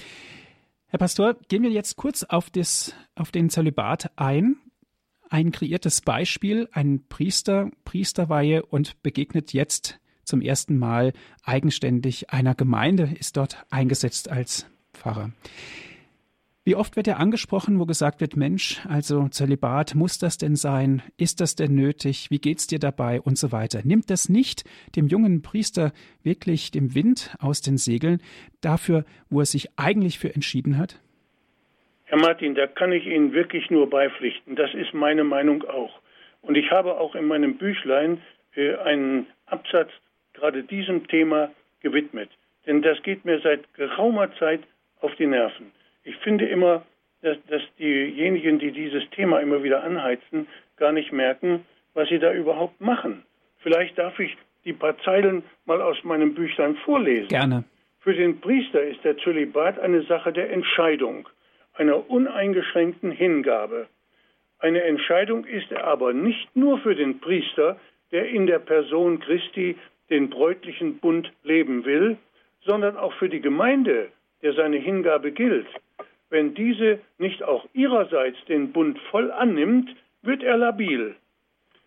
Herr Pastor, gehen wir jetzt kurz auf, das, auf den Zölibat ein. Ein kreiertes Beispiel, ein Priester, Priesterweihe und begegnet jetzt zum ersten Mal eigenständig einer Gemeinde, ist dort eingesetzt als Pfarrer. Wie oft wird er angesprochen, wo gesagt wird, Mensch, also Zölibat, muss das denn sein? Ist das denn nötig? Wie geht's dir dabei? Und so weiter. Nimmt das nicht dem jungen Priester wirklich dem Wind aus den Segeln dafür, wo er sich eigentlich für entschieden hat? Herr Martin, da kann ich Ihnen wirklich nur beipflichten. Das ist meine Meinung auch. Und ich habe auch in meinem Büchlein äh, einen Absatz gerade diesem Thema gewidmet. Denn das geht mir seit geraumer Zeit auf die Nerven. Ich finde immer, dass, dass diejenigen, die dieses Thema immer wieder anheizen, gar nicht merken, was sie da überhaupt machen. Vielleicht darf ich die paar Zeilen mal aus meinem Büchlein vorlesen. Gerne. Für den Priester ist der Zölibat eine Sache der Entscheidung, einer uneingeschränkten Hingabe. Eine Entscheidung ist er aber nicht nur für den Priester, der in der Person Christi den bräutlichen Bund leben will, sondern auch für die Gemeinde, der seine Hingabe gilt. Wenn diese nicht auch ihrerseits den Bund voll annimmt, wird er labil.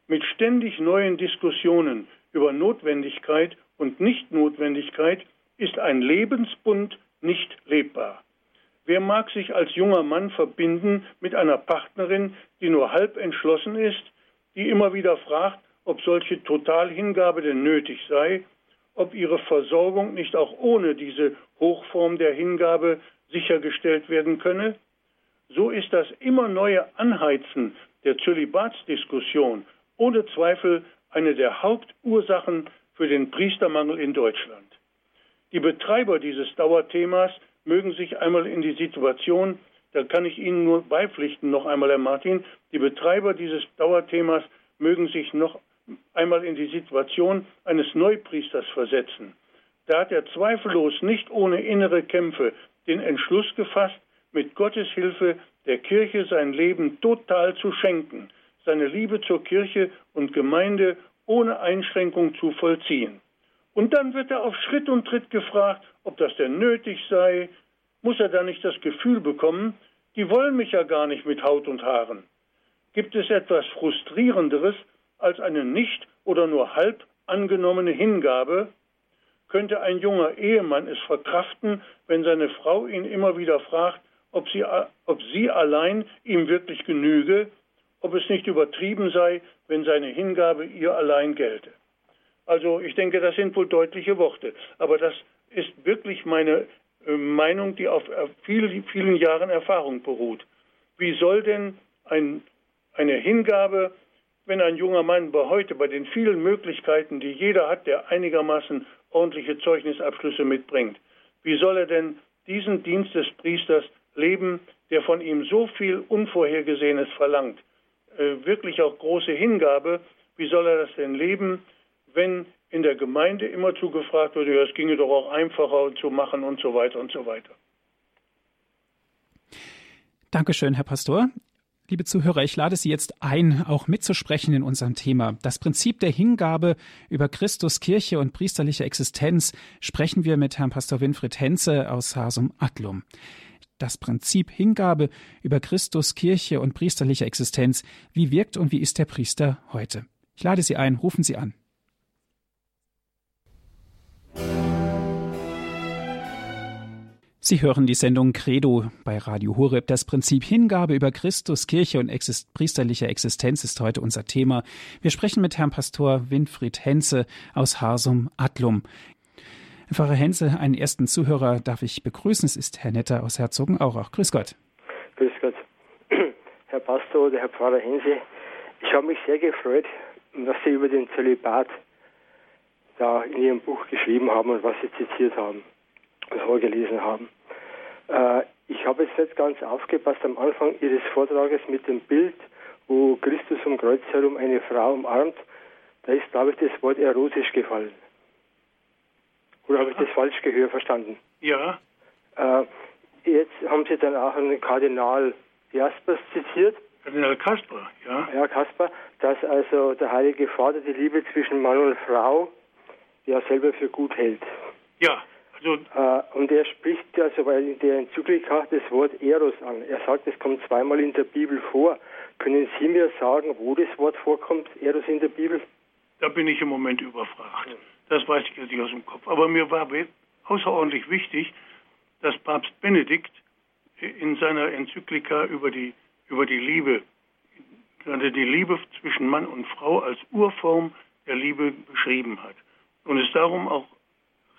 Mit ständig neuen Diskussionen über Notwendigkeit und Nichtnotwendigkeit ist ein Lebensbund nicht lebbar. Wer mag sich als junger Mann verbinden mit einer Partnerin, die nur halb entschlossen ist, die immer wieder fragt, ob solche Totalhingabe denn nötig sei ob ihre Versorgung nicht auch ohne diese Hochform der Hingabe sichergestellt werden könne? So ist das immer neue Anheizen der Zölibatsdiskussion ohne Zweifel eine der Hauptursachen für den Priestermangel in Deutschland. Die Betreiber dieses Dauerthemas mögen sich einmal in die Situation, da kann ich Ihnen nur beipflichten, noch einmal, Herr Martin, die Betreiber dieses Dauerthemas mögen sich noch einmal in die Situation eines Neupriesters versetzen. Da hat er zweifellos nicht ohne innere Kämpfe den Entschluss gefasst, mit Gottes Hilfe der Kirche sein Leben total zu schenken, seine Liebe zur Kirche und Gemeinde ohne Einschränkung zu vollziehen. Und dann wird er auf Schritt und Tritt gefragt, ob das denn nötig sei. Muss er da nicht das Gefühl bekommen, die wollen mich ja gar nicht mit Haut und Haaren. Gibt es etwas Frustrierenderes als eine nicht oder nur halb angenommene Hingabe? Könnte ein junger Ehemann es verkraften, wenn seine Frau ihn immer wieder fragt, ob sie, ob sie allein ihm wirklich genüge, ob es nicht übertrieben sei, wenn seine Hingabe ihr allein gelte. Also ich denke, das sind wohl deutliche Worte, aber das ist wirklich meine äh, Meinung, die auf äh, vielen, vielen Jahren Erfahrung beruht. Wie soll denn ein, eine Hingabe, wenn ein junger Mann bei heute bei den vielen Möglichkeiten, die jeder hat, der einigermaßen ordentliche Zeugnisabschlüsse mitbringt, wie soll er denn diesen Dienst des Priesters leben, der von ihm so viel Unvorhergesehenes verlangt? Äh, wirklich auch große Hingabe, wie soll er das denn leben, wenn in der Gemeinde immer zugefragt wird, ja, es ginge doch auch einfacher zu machen und so weiter und so weiter. Dankeschön, Herr Pastor. Liebe Zuhörer, ich lade Sie jetzt ein, auch mitzusprechen in unserem Thema. Das Prinzip der Hingabe über Christus, Kirche und priesterliche Existenz sprechen wir mit Herrn Pastor Winfried Henze aus Hasum Adlum. Das Prinzip Hingabe über Christus, Kirche und priesterliche Existenz. Wie wirkt und wie ist der Priester heute? Ich lade Sie ein, rufen Sie an. Sie hören die Sendung Credo bei Radio Horeb. Das Prinzip Hingabe über Christus, Kirche und exist priesterliche Existenz ist heute unser Thema. Wir sprechen mit Herrn Pastor Winfried Henze aus Harsum Adlum. Herr Pfarrer Henze, einen ersten Zuhörer darf ich begrüßen. Es ist Herr Netter aus Herzogenaurach. Grüß Gott. Grüß Gott. Herr Pastor oder Herr Pfarrer Hense, ich habe mich sehr gefreut, was Sie über den Zölibat da in Ihrem Buch geschrieben haben und was Sie zitiert haben und vorgelesen haben. Äh, ich habe jetzt nicht ganz aufgepasst am Anfang Ihres Vortrages mit dem Bild, wo Christus um Kreuz herum eine Frau umarmt. Da ist, glaube ich, das Wort erotisch gefallen. Oder habe ich das falsch gehört, verstanden? Ja. Äh, jetzt haben Sie dann auch einen Kardinal Jaspers zitiert. Kardinal Kasper, ja. Ja, Kasper, dass also der Heilige Vater die Liebe zwischen Mann und Frau ja selber für gut hält. Ja. Also, äh, und er spricht ja soweit in der Enzyklika das Wort Eros an. Er sagt, es kommt zweimal in der Bibel vor. Können Sie mir sagen, wo das Wort vorkommt, Eros in der Bibel? Da bin ich im Moment überfragt. Das weiß ich jetzt nicht aus dem Kopf. Aber mir war außerordentlich wichtig, dass Papst Benedikt in seiner Enzyklika über die, über die Liebe, gerade die Liebe zwischen Mann und Frau als Urform der Liebe beschrieben hat. Und es darum auch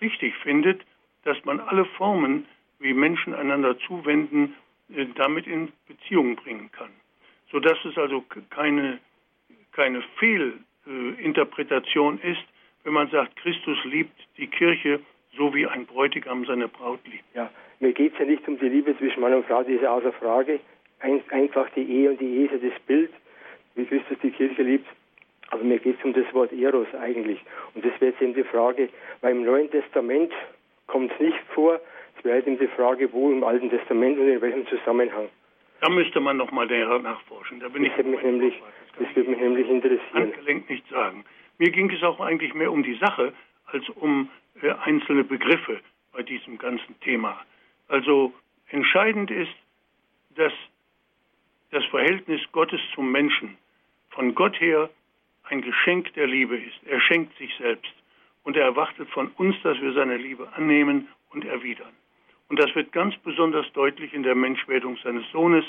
richtig findet, dass man alle Formen, wie Menschen einander zuwenden, äh, damit in Beziehung bringen kann. Sodass es also keine, keine Fehlinterpretation ist, wenn man sagt, Christus liebt die Kirche so wie ein Bräutigam seine Braut liebt. Ja, mir geht es ja nicht um die Liebe zwischen Mann und Frau, die ist ja außer Frage. Ein, einfach die Ehe und die Ehe ist ja das Bild, wie Christus die Kirche liebt. Aber mir geht es um das Wort Eros eigentlich. Und das wäre jetzt eben die Frage, weil im Neuen Testament kommt es nicht vor. Es wäre halt eben die Frage, wo im Alten Testament und in welchem Zusammenhang. Da müsste man nochmal nachforschen. Da bin das ich würde mich nämlich, das, das würde mich nämlich interessieren. Handgelenk nicht sagen. Mir ging es auch eigentlich mehr um die Sache als um äh, einzelne Begriffe bei diesem ganzen Thema. Also entscheidend ist, dass das Verhältnis Gottes zum Menschen von Gott her ein Geschenk der Liebe ist. Er schenkt sich selbst und er erwartet von uns, dass wir seine Liebe annehmen und erwidern. Und das wird ganz besonders deutlich in der Menschwerdung seines Sohnes,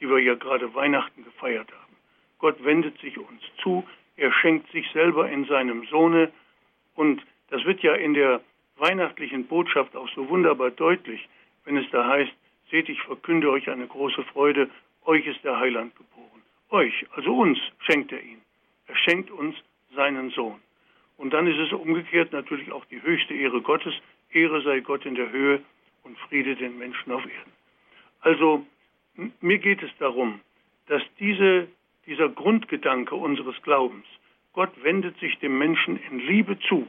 die wir ja gerade Weihnachten gefeiert haben. Gott wendet sich uns zu, er schenkt sich selber in seinem Sohne und das wird ja in der weihnachtlichen Botschaft auch so wunderbar deutlich, wenn es da heißt, seht, ich verkünde euch eine große Freude, euch ist der Heiland geboren. Euch, also uns, schenkt er ihn. Er schenkt uns seinen Sohn. Und dann ist es umgekehrt natürlich auch die höchste Ehre Gottes. Ehre sei Gott in der Höhe und Friede den Menschen auf Erden. Also mir geht es darum, dass diese, dieser Grundgedanke unseres Glaubens, Gott wendet sich dem Menschen in Liebe zu.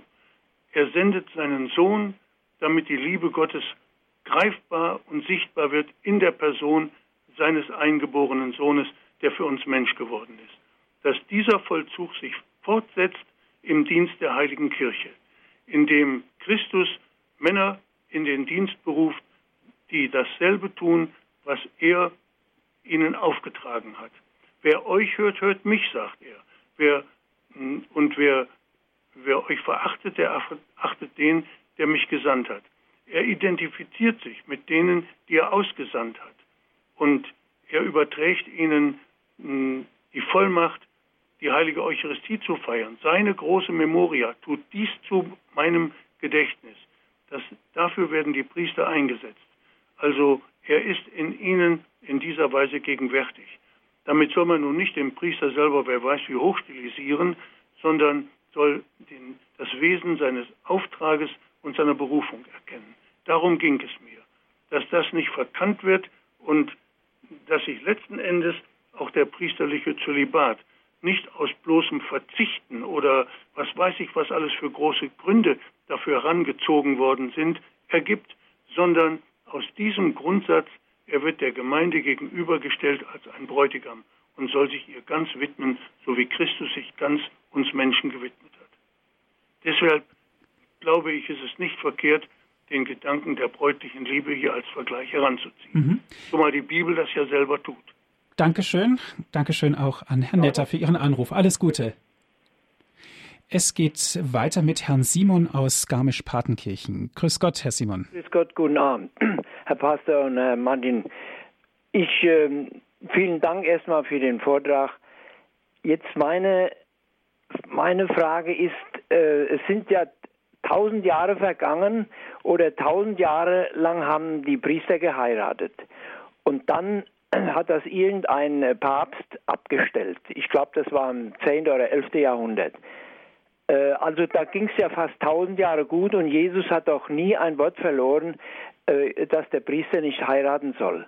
Er sendet seinen Sohn, damit die Liebe Gottes greifbar und sichtbar wird in der Person seines eingeborenen Sohnes, der für uns Mensch geworden ist. Dass dieser Vollzug sich fortsetzt im Dienst der heiligen Kirche, in dem Christus Männer in den Dienst beruft, die dasselbe tun, was er ihnen aufgetragen hat. Wer euch hört, hört mich, sagt er. Wer, und wer, wer euch verachtet, der achtet den, der mich gesandt hat. Er identifiziert sich mit denen, die er ausgesandt hat. Und er überträgt ihnen die Vollmacht, die heilige Eucharistie zu feiern. Seine große Memoria tut dies zu meinem Gedächtnis. Das, dafür werden die Priester eingesetzt. Also er ist in ihnen in dieser Weise gegenwärtig. Damit soll man nun nicht den Priester selber, wer weiß wie hoch stilisieren, sondern soll den, das Wesen seines Auftrages und seiner Berufung erkennen. Darum ging es mir, dass das nicht verkannt wird und dass sich letzten Endes auch der priesterliche Zölibat nicht aus bloßem Verzichten oder was weiß ich, was alles für große Gründe dafür herangezogen worden sind, ergibt, sondern aus diesem Grundsatz, er wird der Gemeinde gegenübergestellt als ein Bräutigam und soll sich ihr ganz widmen, so wie Christus sich ganz uns Menschen gewidmet hat. Deshalb glaube ich, ist es nicht verkehrt, den Gedanken der bräutlichen Liebe hier als Vergleich heranzuziehen. Mhm. Zumal die Bibel das ja selber tut. Dankeschön. Dankeschön auch an Herrn Netter für Ihren Anruf. Alles Gute. Es geht weiter mit Herrn Simon aus Garmisch-Partenkirchen. Grüß Gott, Herr Simon. Grüß Gott, guten Abend, Herr Pastor und Herr Martin. Ich, äh, vielen Dank erstmal für den Vortrag. Jetzt meine, meine Frage ist, äh, es sind ja tausend Jahre vergangen oder tausend Jahre lang haben die Priester geheiratet. Und dann hat das irgendein Papst abgestellt. Ich glaube, das war im 10. oder 11. Jahrhundert. Äh, also da ging es ja fast tausend Jahre gut und Jesus hat auch nie ein Wort verloren, äh, dass der Priester nicht heiraten soll.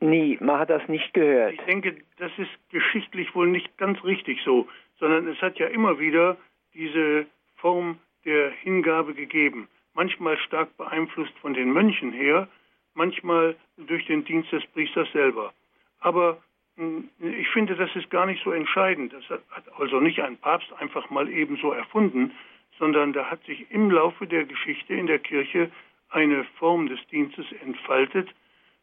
Nie, man hat das nicht gehört. Ich denke, das ist geschichtlich wohl nicht ganz richtig so, sondern es hat ja immer wieder diese Form der Hingabe gegeben. Manchmal stark beeinflusst von den Mönchen her, manchmal durch den Dienst des Priesters selber. Aber hm, ich finde, das ist gar nicht so entscheidend. Das hat also nicht ein Papst einfach mal ebenso erfunden, sondern da hat sich im Laufe der Geschichte in der Kirche eine Form des Dienstes entfaltet,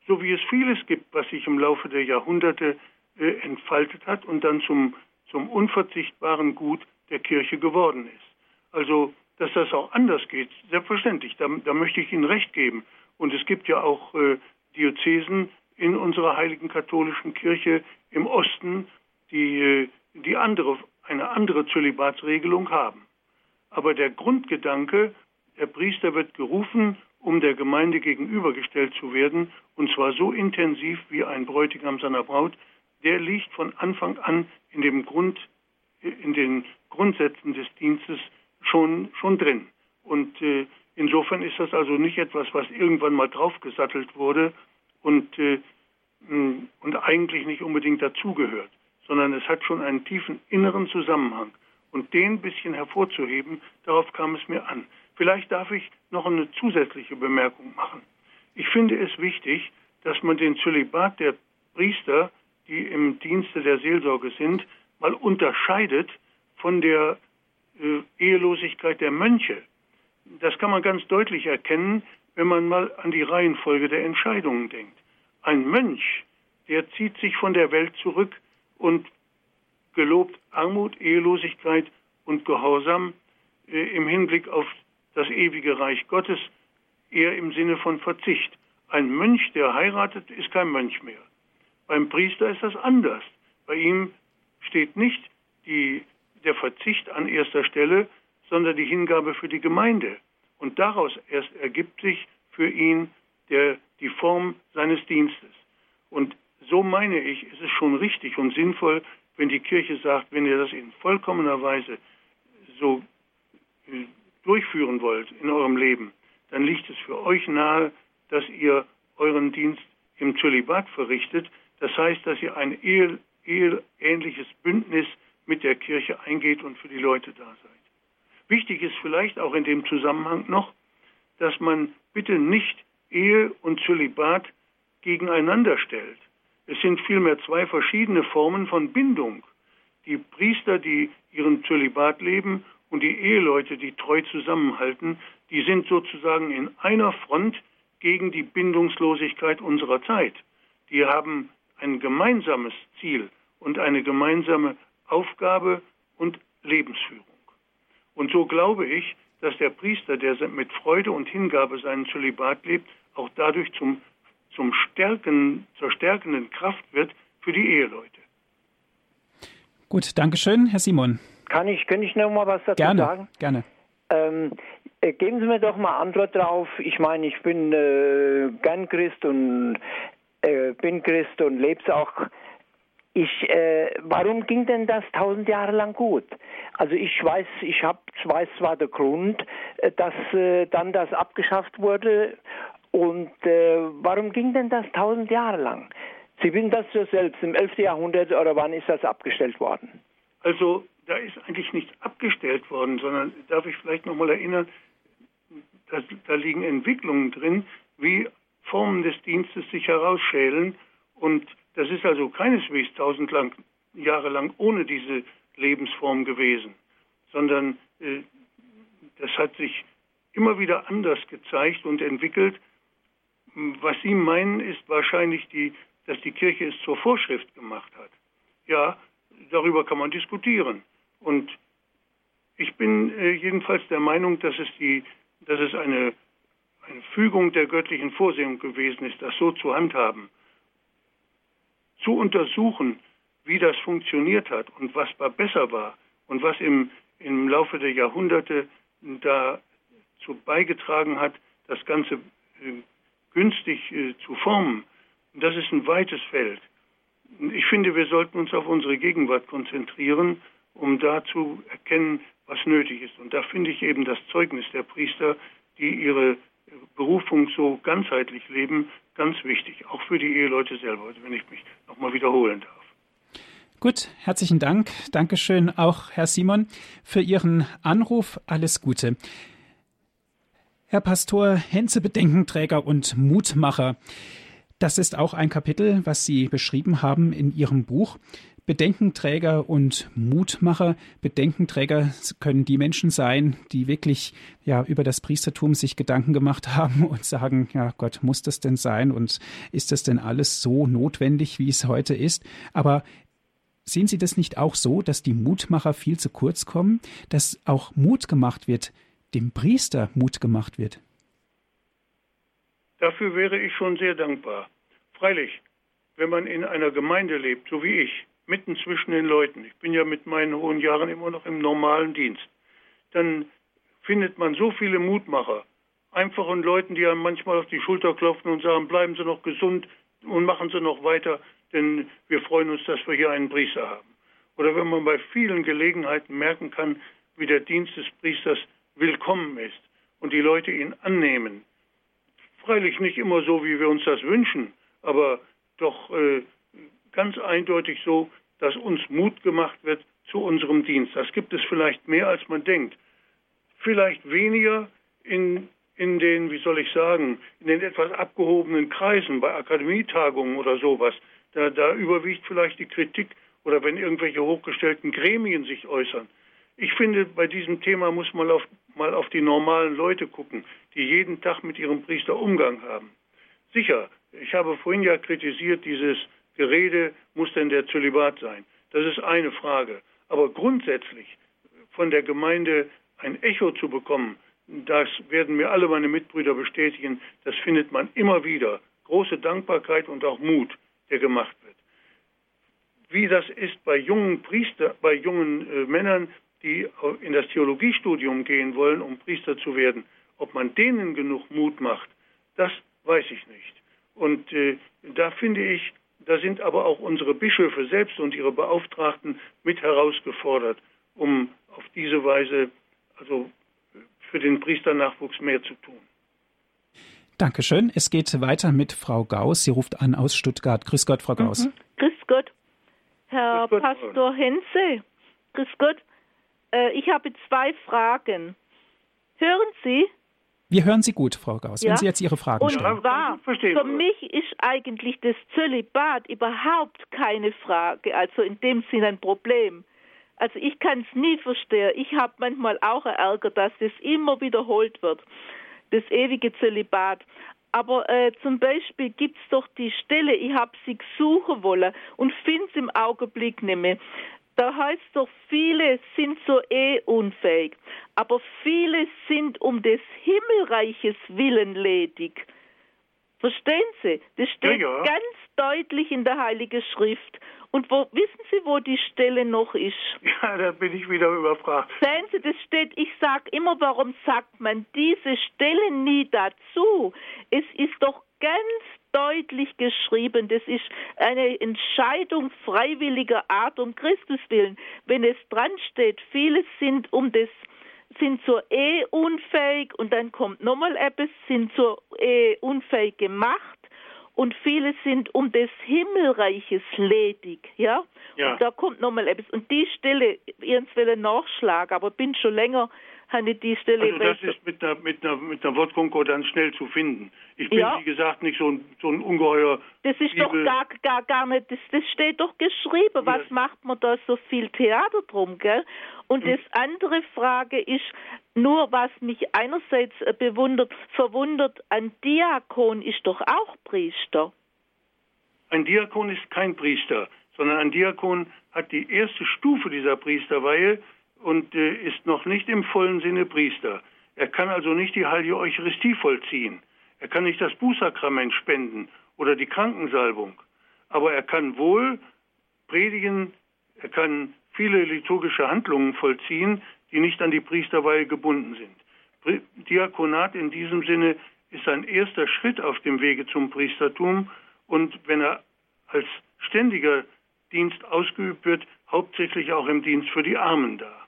so wie es vieles gibt, was sich im Laufe der Jahrhunderte äh, entfaltet hat und dann zum, zum unverzichtbaren Gut der Kirche geworden ist. Also, dass das auch anders geht, selbstverständlich, da, da möchte ich Ihnen recht geben. Und es gibt ja auch äh, Diözesen in unserer heiligen katholischen Kirche im Osten, die, äh, die andere, eine andere Zölibatsregelung haben. Aber der Grundgedanke, der Priester wird gerufen, um der Gemeinde gegenübergestellt zu werden, und zwar so intensiv wie ein Bräutigam seiner Braut, der liegt von Anfang an in dem Grund, in den Grundsätzen des Dienstes schon, schon drin. Und äh, insofern ist das also nicht etwas, was irgendwann mal draufgesattelt wurde und, äh, und eigentlich nicht unbedingt dazugehört, sondern es hat schon einen tiefen inneren Zusammenhang. Und den ein bisschen hervorzuheben, darauf kam es mir an. Vielleicht darf ich noch eine zusätzliche Bemerkung machen. Ich finde es wichtig, dass man den Zölibat der Priester, die im Dienste der Seelsorge sind, mal unterscheidet von der äh, Ehelosigkeit der Mönche. Das kann man ganz deutlich erkennen, wenn man mal an die Reihenfolge der Entscheidungen denkt. Ein Mönch, der zieht sich von der Welt zurück und gelobt Armut, Ehelosigkeit und Gehorsam äh, im Hinblick auf das ewige Reich Gottes, eher im Sinne von Verzicht. Ein Mönch, der heiratet, ist kein Mönch mehr. Beim Priester ist das anders. Bei ihm steht nicht die der Verzicht an erster Stelle, sondern die Hingabe für die Gemeinde. Und daraus erst ergibt sich für ihn der, die Form seines Dienstes. Und so meine ich, ist es schon richtig und sinnvoll, wenn die Kirche sagt, wenn ihr das in vollkommener Weise so äh, durchführen wollt in eurem Leben, dann liegt es für euch nahe, dass ihr euren Dienst im Zölibat verrichtet. Das heißt, dass ihr ein ehe, eheähnliches Bündnis mit der Kirche eingeht und für die Leute da seid. Wichtig ist vielleicht auch in dem Zusammenhang noch, dass man bitte nicht Ehe und Zölibat gegeneinander stellt. Es sind vielmehr zwei verschiedene Formen von Bindung. Die Priester, die ihren Zölibat leben und die Eheleute, die treu zusammenhalten, die sind sozusagen in einer Front gegen die Bindungslosigkeit unserer Zeit. Die haben ein gemeinsames Ziel und eine gemeinsame Aufgabe und Lebensführung. Und so glaube ich, dass der Priester, der mit Freude und Hingabe seinen Zölibat lebt, auch dadurch zum, zum Stärken, zur stärkenden Kraft wird für die Eheleute. Gut, danke schön, Herr Simon. Kann ich, kann ich noch mal was dazu gerne, sagen? Gerne. Ähm, äh, geben Sie mir doch mal Antwort drauf. Ich meine, ich bin äh, gern Christ und äh, bin Christ und lebe es auch ich, äh, warum ging denn das tausend Jahre lang gut? Also ich weiß, ich hab, weiß zwar der Grund, äh, dass äh, dann das abgeschafft wurde und äh, warum ging denn das tausend Jahre lang? Sie wissen das ja selbst, im 11. Jahrhundert oder wann ist das abgestellt worden? Also da ist eigentlich nichts abgestellt worden, sondern darf ich vielleicht nochmal erinnern, dass, da liegen Entwicklungen drin, wie Formen des Dienstes sich herausschälen und das ist also keineswegs tausend lang, Jahre lang ohne diese Lebensform gewesen, sondern äh, das hat sich immer wieder anders gezeigt und entwickelt. Was Sie meinen, ist wahrscheinlich, die, dass die Kirche es zur Vorschrift gemacht hat. Ja, darüber kann man diskutieren. Und ich bin äh, jedenfalls der Meinung, dass es, die, dass es eine, eine Fügung der göttlichen Vorsehung gewesen ist, das so zu handhaben zu untersuchen, wie das funktioniert hat und was besser war und was im, im Laufe der Jahrhunderte dazu beigetragen hat, das Ganze äh, günstig äh, zu formen. Das ist ein weites Feld. Ich finde, wir sollten uns auf unsere Gegenwart konzentrieren, um da zu erkennen, was nötig ist. Und da finde ich eben das Zeugnis der Priester, die ihre Berufung so ganzheitlich leben, ganz wichtig, auch für die Eheleute selber, wenn ich mich nochmal wiederholen darf. Gut, herzlichen Dank. Dankeschön auch, Herr Simon, für Ihren Anruf. Alles Gute. Herr Pastor Henze, Bedenkenträger und Mutmacher. Das ist auch ein Kapitel, was Sie beschrieben haben in Ihrem Buch. Bedenkenträger und Mutmacher. Bedenkenträger können die Menschen sein, die wirklich ja über das Priestertum sich Gedanken gemacht haben und sagen, ja Gott, muss das denn sein und ist das denn alles so notwendig, wie es heute ist? Aber sehen Sie das nicht auch so, dass die Mutmacher viel zu kurz kommen, dass auch Mut gemacht wird, dem Priester Mut gemacht wird? Dafür wäre ich schon sehr dankbar. Freilich, wenn man in einer Gemeinde lebt, so wie ich, mitten zwischen den Leuten, ich bin ja mit meinen hohen Jahren immer noch im normalen Dienst, dann findet man so viele Mutmacher, einfachen Leuten, die einem manchmal auf die Schulter klopfen und sagen, bleiben Sie noch gesund und machen Sie noch weiter, denn wir freuen uns, dass wir hier einen Priester haben. Oder wenn man bei vielen Gelegenheiten merken kann, wie der Dienst des Priesters willkommen ist und die Leute ihn annehmen. Freilich nicht immer so, wie wir uns das wünschen, aber doch äh, ganz eindeutig so, dass uns Mut gemacht wird zu unserem Dienst. Das gibt es vielleicht mehr, als man denkt. Vielleicht weniger in, in den, wie soll ich sagen, in den etwas abgehobenen Kreisen, bei Akademietagungen oder sowas. Da, da überwiegt vielleicht die Kritik oder wenn irgendwelche hochgestellten Gremien sich äußern. Ich finde, bei diesem Thema muss man auf, mal auf die normalen Leute gucken, die jeden Tag mit ihrem Priester Umgang haben. Sicher, ich habe vorhin ja kritisiert dieses Gerede, muss denn der Zölibat sein? Das ist eine Frage. Aber grundsätzlich von der Gemeinde ein Echo zu bekommen, das werden mir alle meine Mitbrüder bestätigen, das findet man immer wieder. Große Dankbarkeit und auch Mut, der gemacht wird. Wie das ist bei jungen Priester, bei jungen äh, Männern, die in das Theologiestudium gehen wollen, um Priester zu werden, ob man denen genug Mut macht, das weiß ich nicht. Und äh, da finde ich, da sind aber auch unsere Bischöfe selbst und ihre Beauftragten mit herausgefordert, um auf diese Weise also für den Priesternachwuchs mehr zu tun. Dankeschön. Es geht weiter mit Frau Gauss. Sie ruft an aus Stuttgart. Grüß Gott, Frau Gauss. Mhm. Grüß Gott. Herr Grüß Gott, Pastor Hense. Grüß Gott. Äh, ich habe zwei Fragen. Hören Sie? Wir hören Sie gut, Frau Gauss, ja? wenn Sie jetzt Ihre Fragen Und stellen. Und zwar, für mich ist eigentlich das Zölibat überhaupt keine Frage, also in dem Sinne ein Problem. Also ich kann es nie verstehen. Ich habe manchmal auch Ärger, dass das immer wiederholt wird, das ewige Zölibat. Aber äh, zum Beispiel gibt es doch die Stelle, ich habe sie suchen wollen und finde es im Augenblick nicht mehr. Da heißt doch, viele sind so eh unfähig, aber viele sind um des Himmelreiches willen ledig. Verstehen Sie? Das steht ja, ja. ganz deutlich in der Heiligen Schrift. Und wo, wissen Sie, wo die Stelle noch ist? Ja, da bin ich wieder überfragt. Sehen Sie, das steht, ich sage immer, warum sagt man diese Stelle nie dazu? Es ist doch ganz deutlich geschrieben, das ist eine Entscheidung freiwilliger Art um Christus willen. Wenn es dran steht, viele sind um das sind zur Ehe unfähig und dann kommt nochmal etwas, sind zur Ehe unfähig gemacht und viele sind um des Himmelreiches ledig, ja? ja. Und da kommt nochmal etwas. Und die Stelle, ihren will nachschlagen, aber bin schon länger habe die Stelle. Also das ist mit einer, mit einer, mit einer Wortkonkordanz schnell zu finden. Ich bin, ja. wie gesagt, nicht so ein, so ein ungeheuer. Das ist Liebe. doch gar, gar, gar nicht, das, das steht doch geschrieben. Was ja. macht man da so viel Theater drum, gell? Und hm. das andere Frage ist, nur was mich einerseits äh, bewundert, verwundert, ein Diakon ist doch auch Priester. Ein Diakon ist kein Priester, sondern ein Diakon hat die erste Stufe dieser Priesterweihe und äh, ist noch nicht im vollen Sinne Priester. Er kann also nicht die heilige Eucharistie vollziehen. Er kann nicht das Bußsakrament spenden oder die Krankensalbung. Aber er kann wohl predigen, er kann viele liturgische Handlungen vollziehen, die nicht an die Priesterweihe gebunden sind. Diakonat in diesem Sinne ist ein erster Schritt auf dem Wege zum Priestertum und wenn er als ständiger Dienst ausgeübt wird, hauptsächlich auch im Dienst für die Armen da.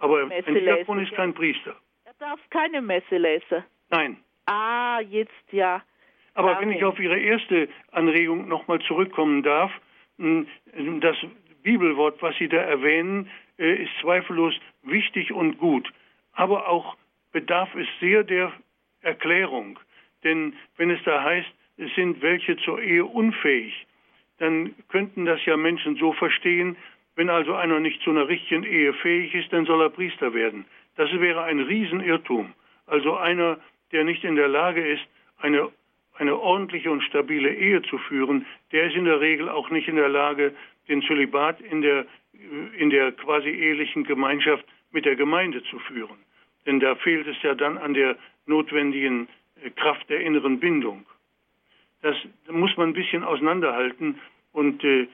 Aber Messe ein Diakon ist kein Priester. Er darf keine Messe lesen. Nein. Ah, jetzt ja. Aber Amen. wenn ich auf Ihre erste Anregung nochmal zurückkommen darf, hm, das Bibelwort, was Sie da erwähnen, äh, ist zweifellos wichtig und gut. Aber auch bedarf es sehr der Erklärung. Denn wenn es da heißt, es sind welche zur Ehe unfähig, dann könnten das ja Menschen so verstehen, wenn also einer nicht zu einer richtigen Ehe fähig ist, dann soll er Priester werden. Das wäre ein Riesenirrtum. Also einer, der nicht in der Lage ist, eine, eine ordentliche und stabile Ehe zu führen, der ist in der Regel auch nicht in der Lage, den Zölibat in der, in der quasi ehelichen Gemeinschaft mit der Gemeinde zu führen. Denn da fehlt es ja dann an der notwendigen äh, Kraft der inneren Bindung. Das muss man ein bisschen auseinanderhalten und äh,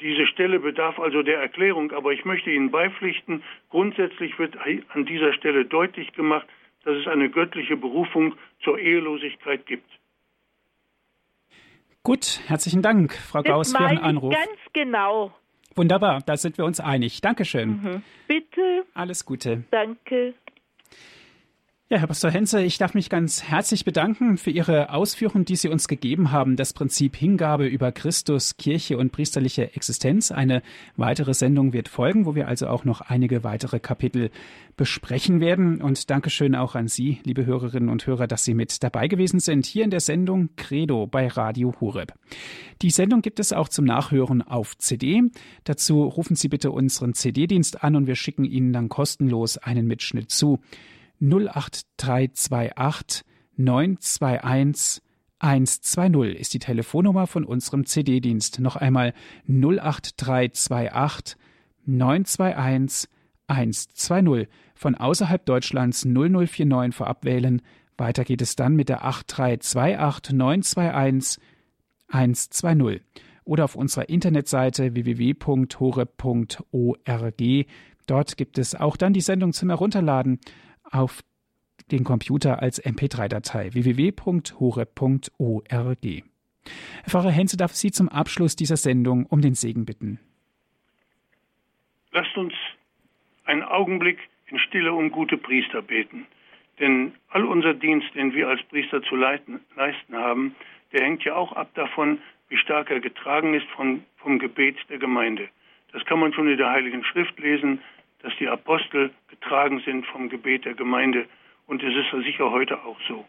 diese Stelle bedarf also der Erklärung, aber ich möchte Ihnen beipflichten, grundsätzlich wird an dieser Stelle deutlich gemacht, dass es eine göttliche Berufung zur Ehelosigkeit gibt. Gut, herzlichen Dank, Frau das Gauss, für Ihren Anruf. Ganz genau. Wunderbar, da sind wir uns einig. Dankeschön. Mhm. Bitte. Alles Gute. Danke. Ja, Herr Pastor Henze, ich darf mich ganz herzlich bedanken für Ihre Ausführungen, die Sie uns gegeben haben. Das Prinzip Hingabe über Christus, Kirche und priesterliche Existenz. Eine weitere Sendung wird folgen, wo wir also auch noch einige weitere Kapitel besprechen werden. Und Dankeschön auch an Sie, liebe Hörerinnen und Hörer, dass Sie mit dabei gewesen sind hier in der Sendung Credo bei Radio Horeb. Die Sendung gibt es auch zum Nachhören auf CD. Dazu rufen Sie bitte unseren CD-Dienst an und wir schicken Ihnen dann kostenlos einen Mitschnitt zu. 08328 921 120 ist die Telefonnummer von unserem CD-Dienst. Noch einmal 08328 921 120. Von außerhalb Deutschlands 0049 vorab wählen. Weiter geht es dann mit der 8328 921 120 oder auf unserer Internetseite www.hore.org. Dort gibt es auch dann die Sendung zum Herunterladen auf den Computer als MP3-Datei www.hore.org. Herr Pfarrer Henze darf Sie zum Abschluss dieser Sendung um den Segen bitten. Lasst uns einen Augenblick in Stille um gute Priester beten. Denn all unser Dienst, den wir als Priester zu leisten, leisten haben, der hängt ja auch ab davon, wie stark er getragen ist vom, vom Gebet der Gemeinde. Das kann man schon in der Heiligen Schrift lesen, dass die Apostel getragen sind vom Gebet der Gemeinde. Und es ist sicher heute auch so.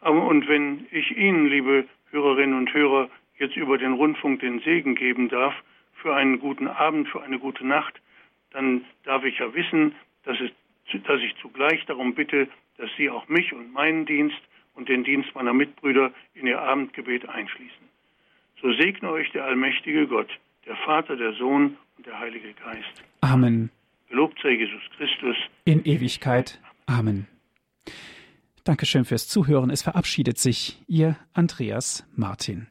Und wenn ich Ihnen, liebe Hörerinnen und Hörer, jetzt über den Rundfunk den Segen geben darf für einen guten Abend, für eine gute Nacht, dann darf ich ja wissen, dass, es, dass ich zugleich darum bitte, dass Sie auch mich und meinen Dienst und den Dienst meiner Mitbrüder in Ihr Abendgebet einschließen. So segne euch der allmächtige Gott, der Vater, der Sohn und der Heilige Geist. Amen. Gelobt sei Jesus Christus. In Ewigkeit. Amen. Dankeschön fürs Zuhören. Es verabschiedet sich Ihr Andreas Martin.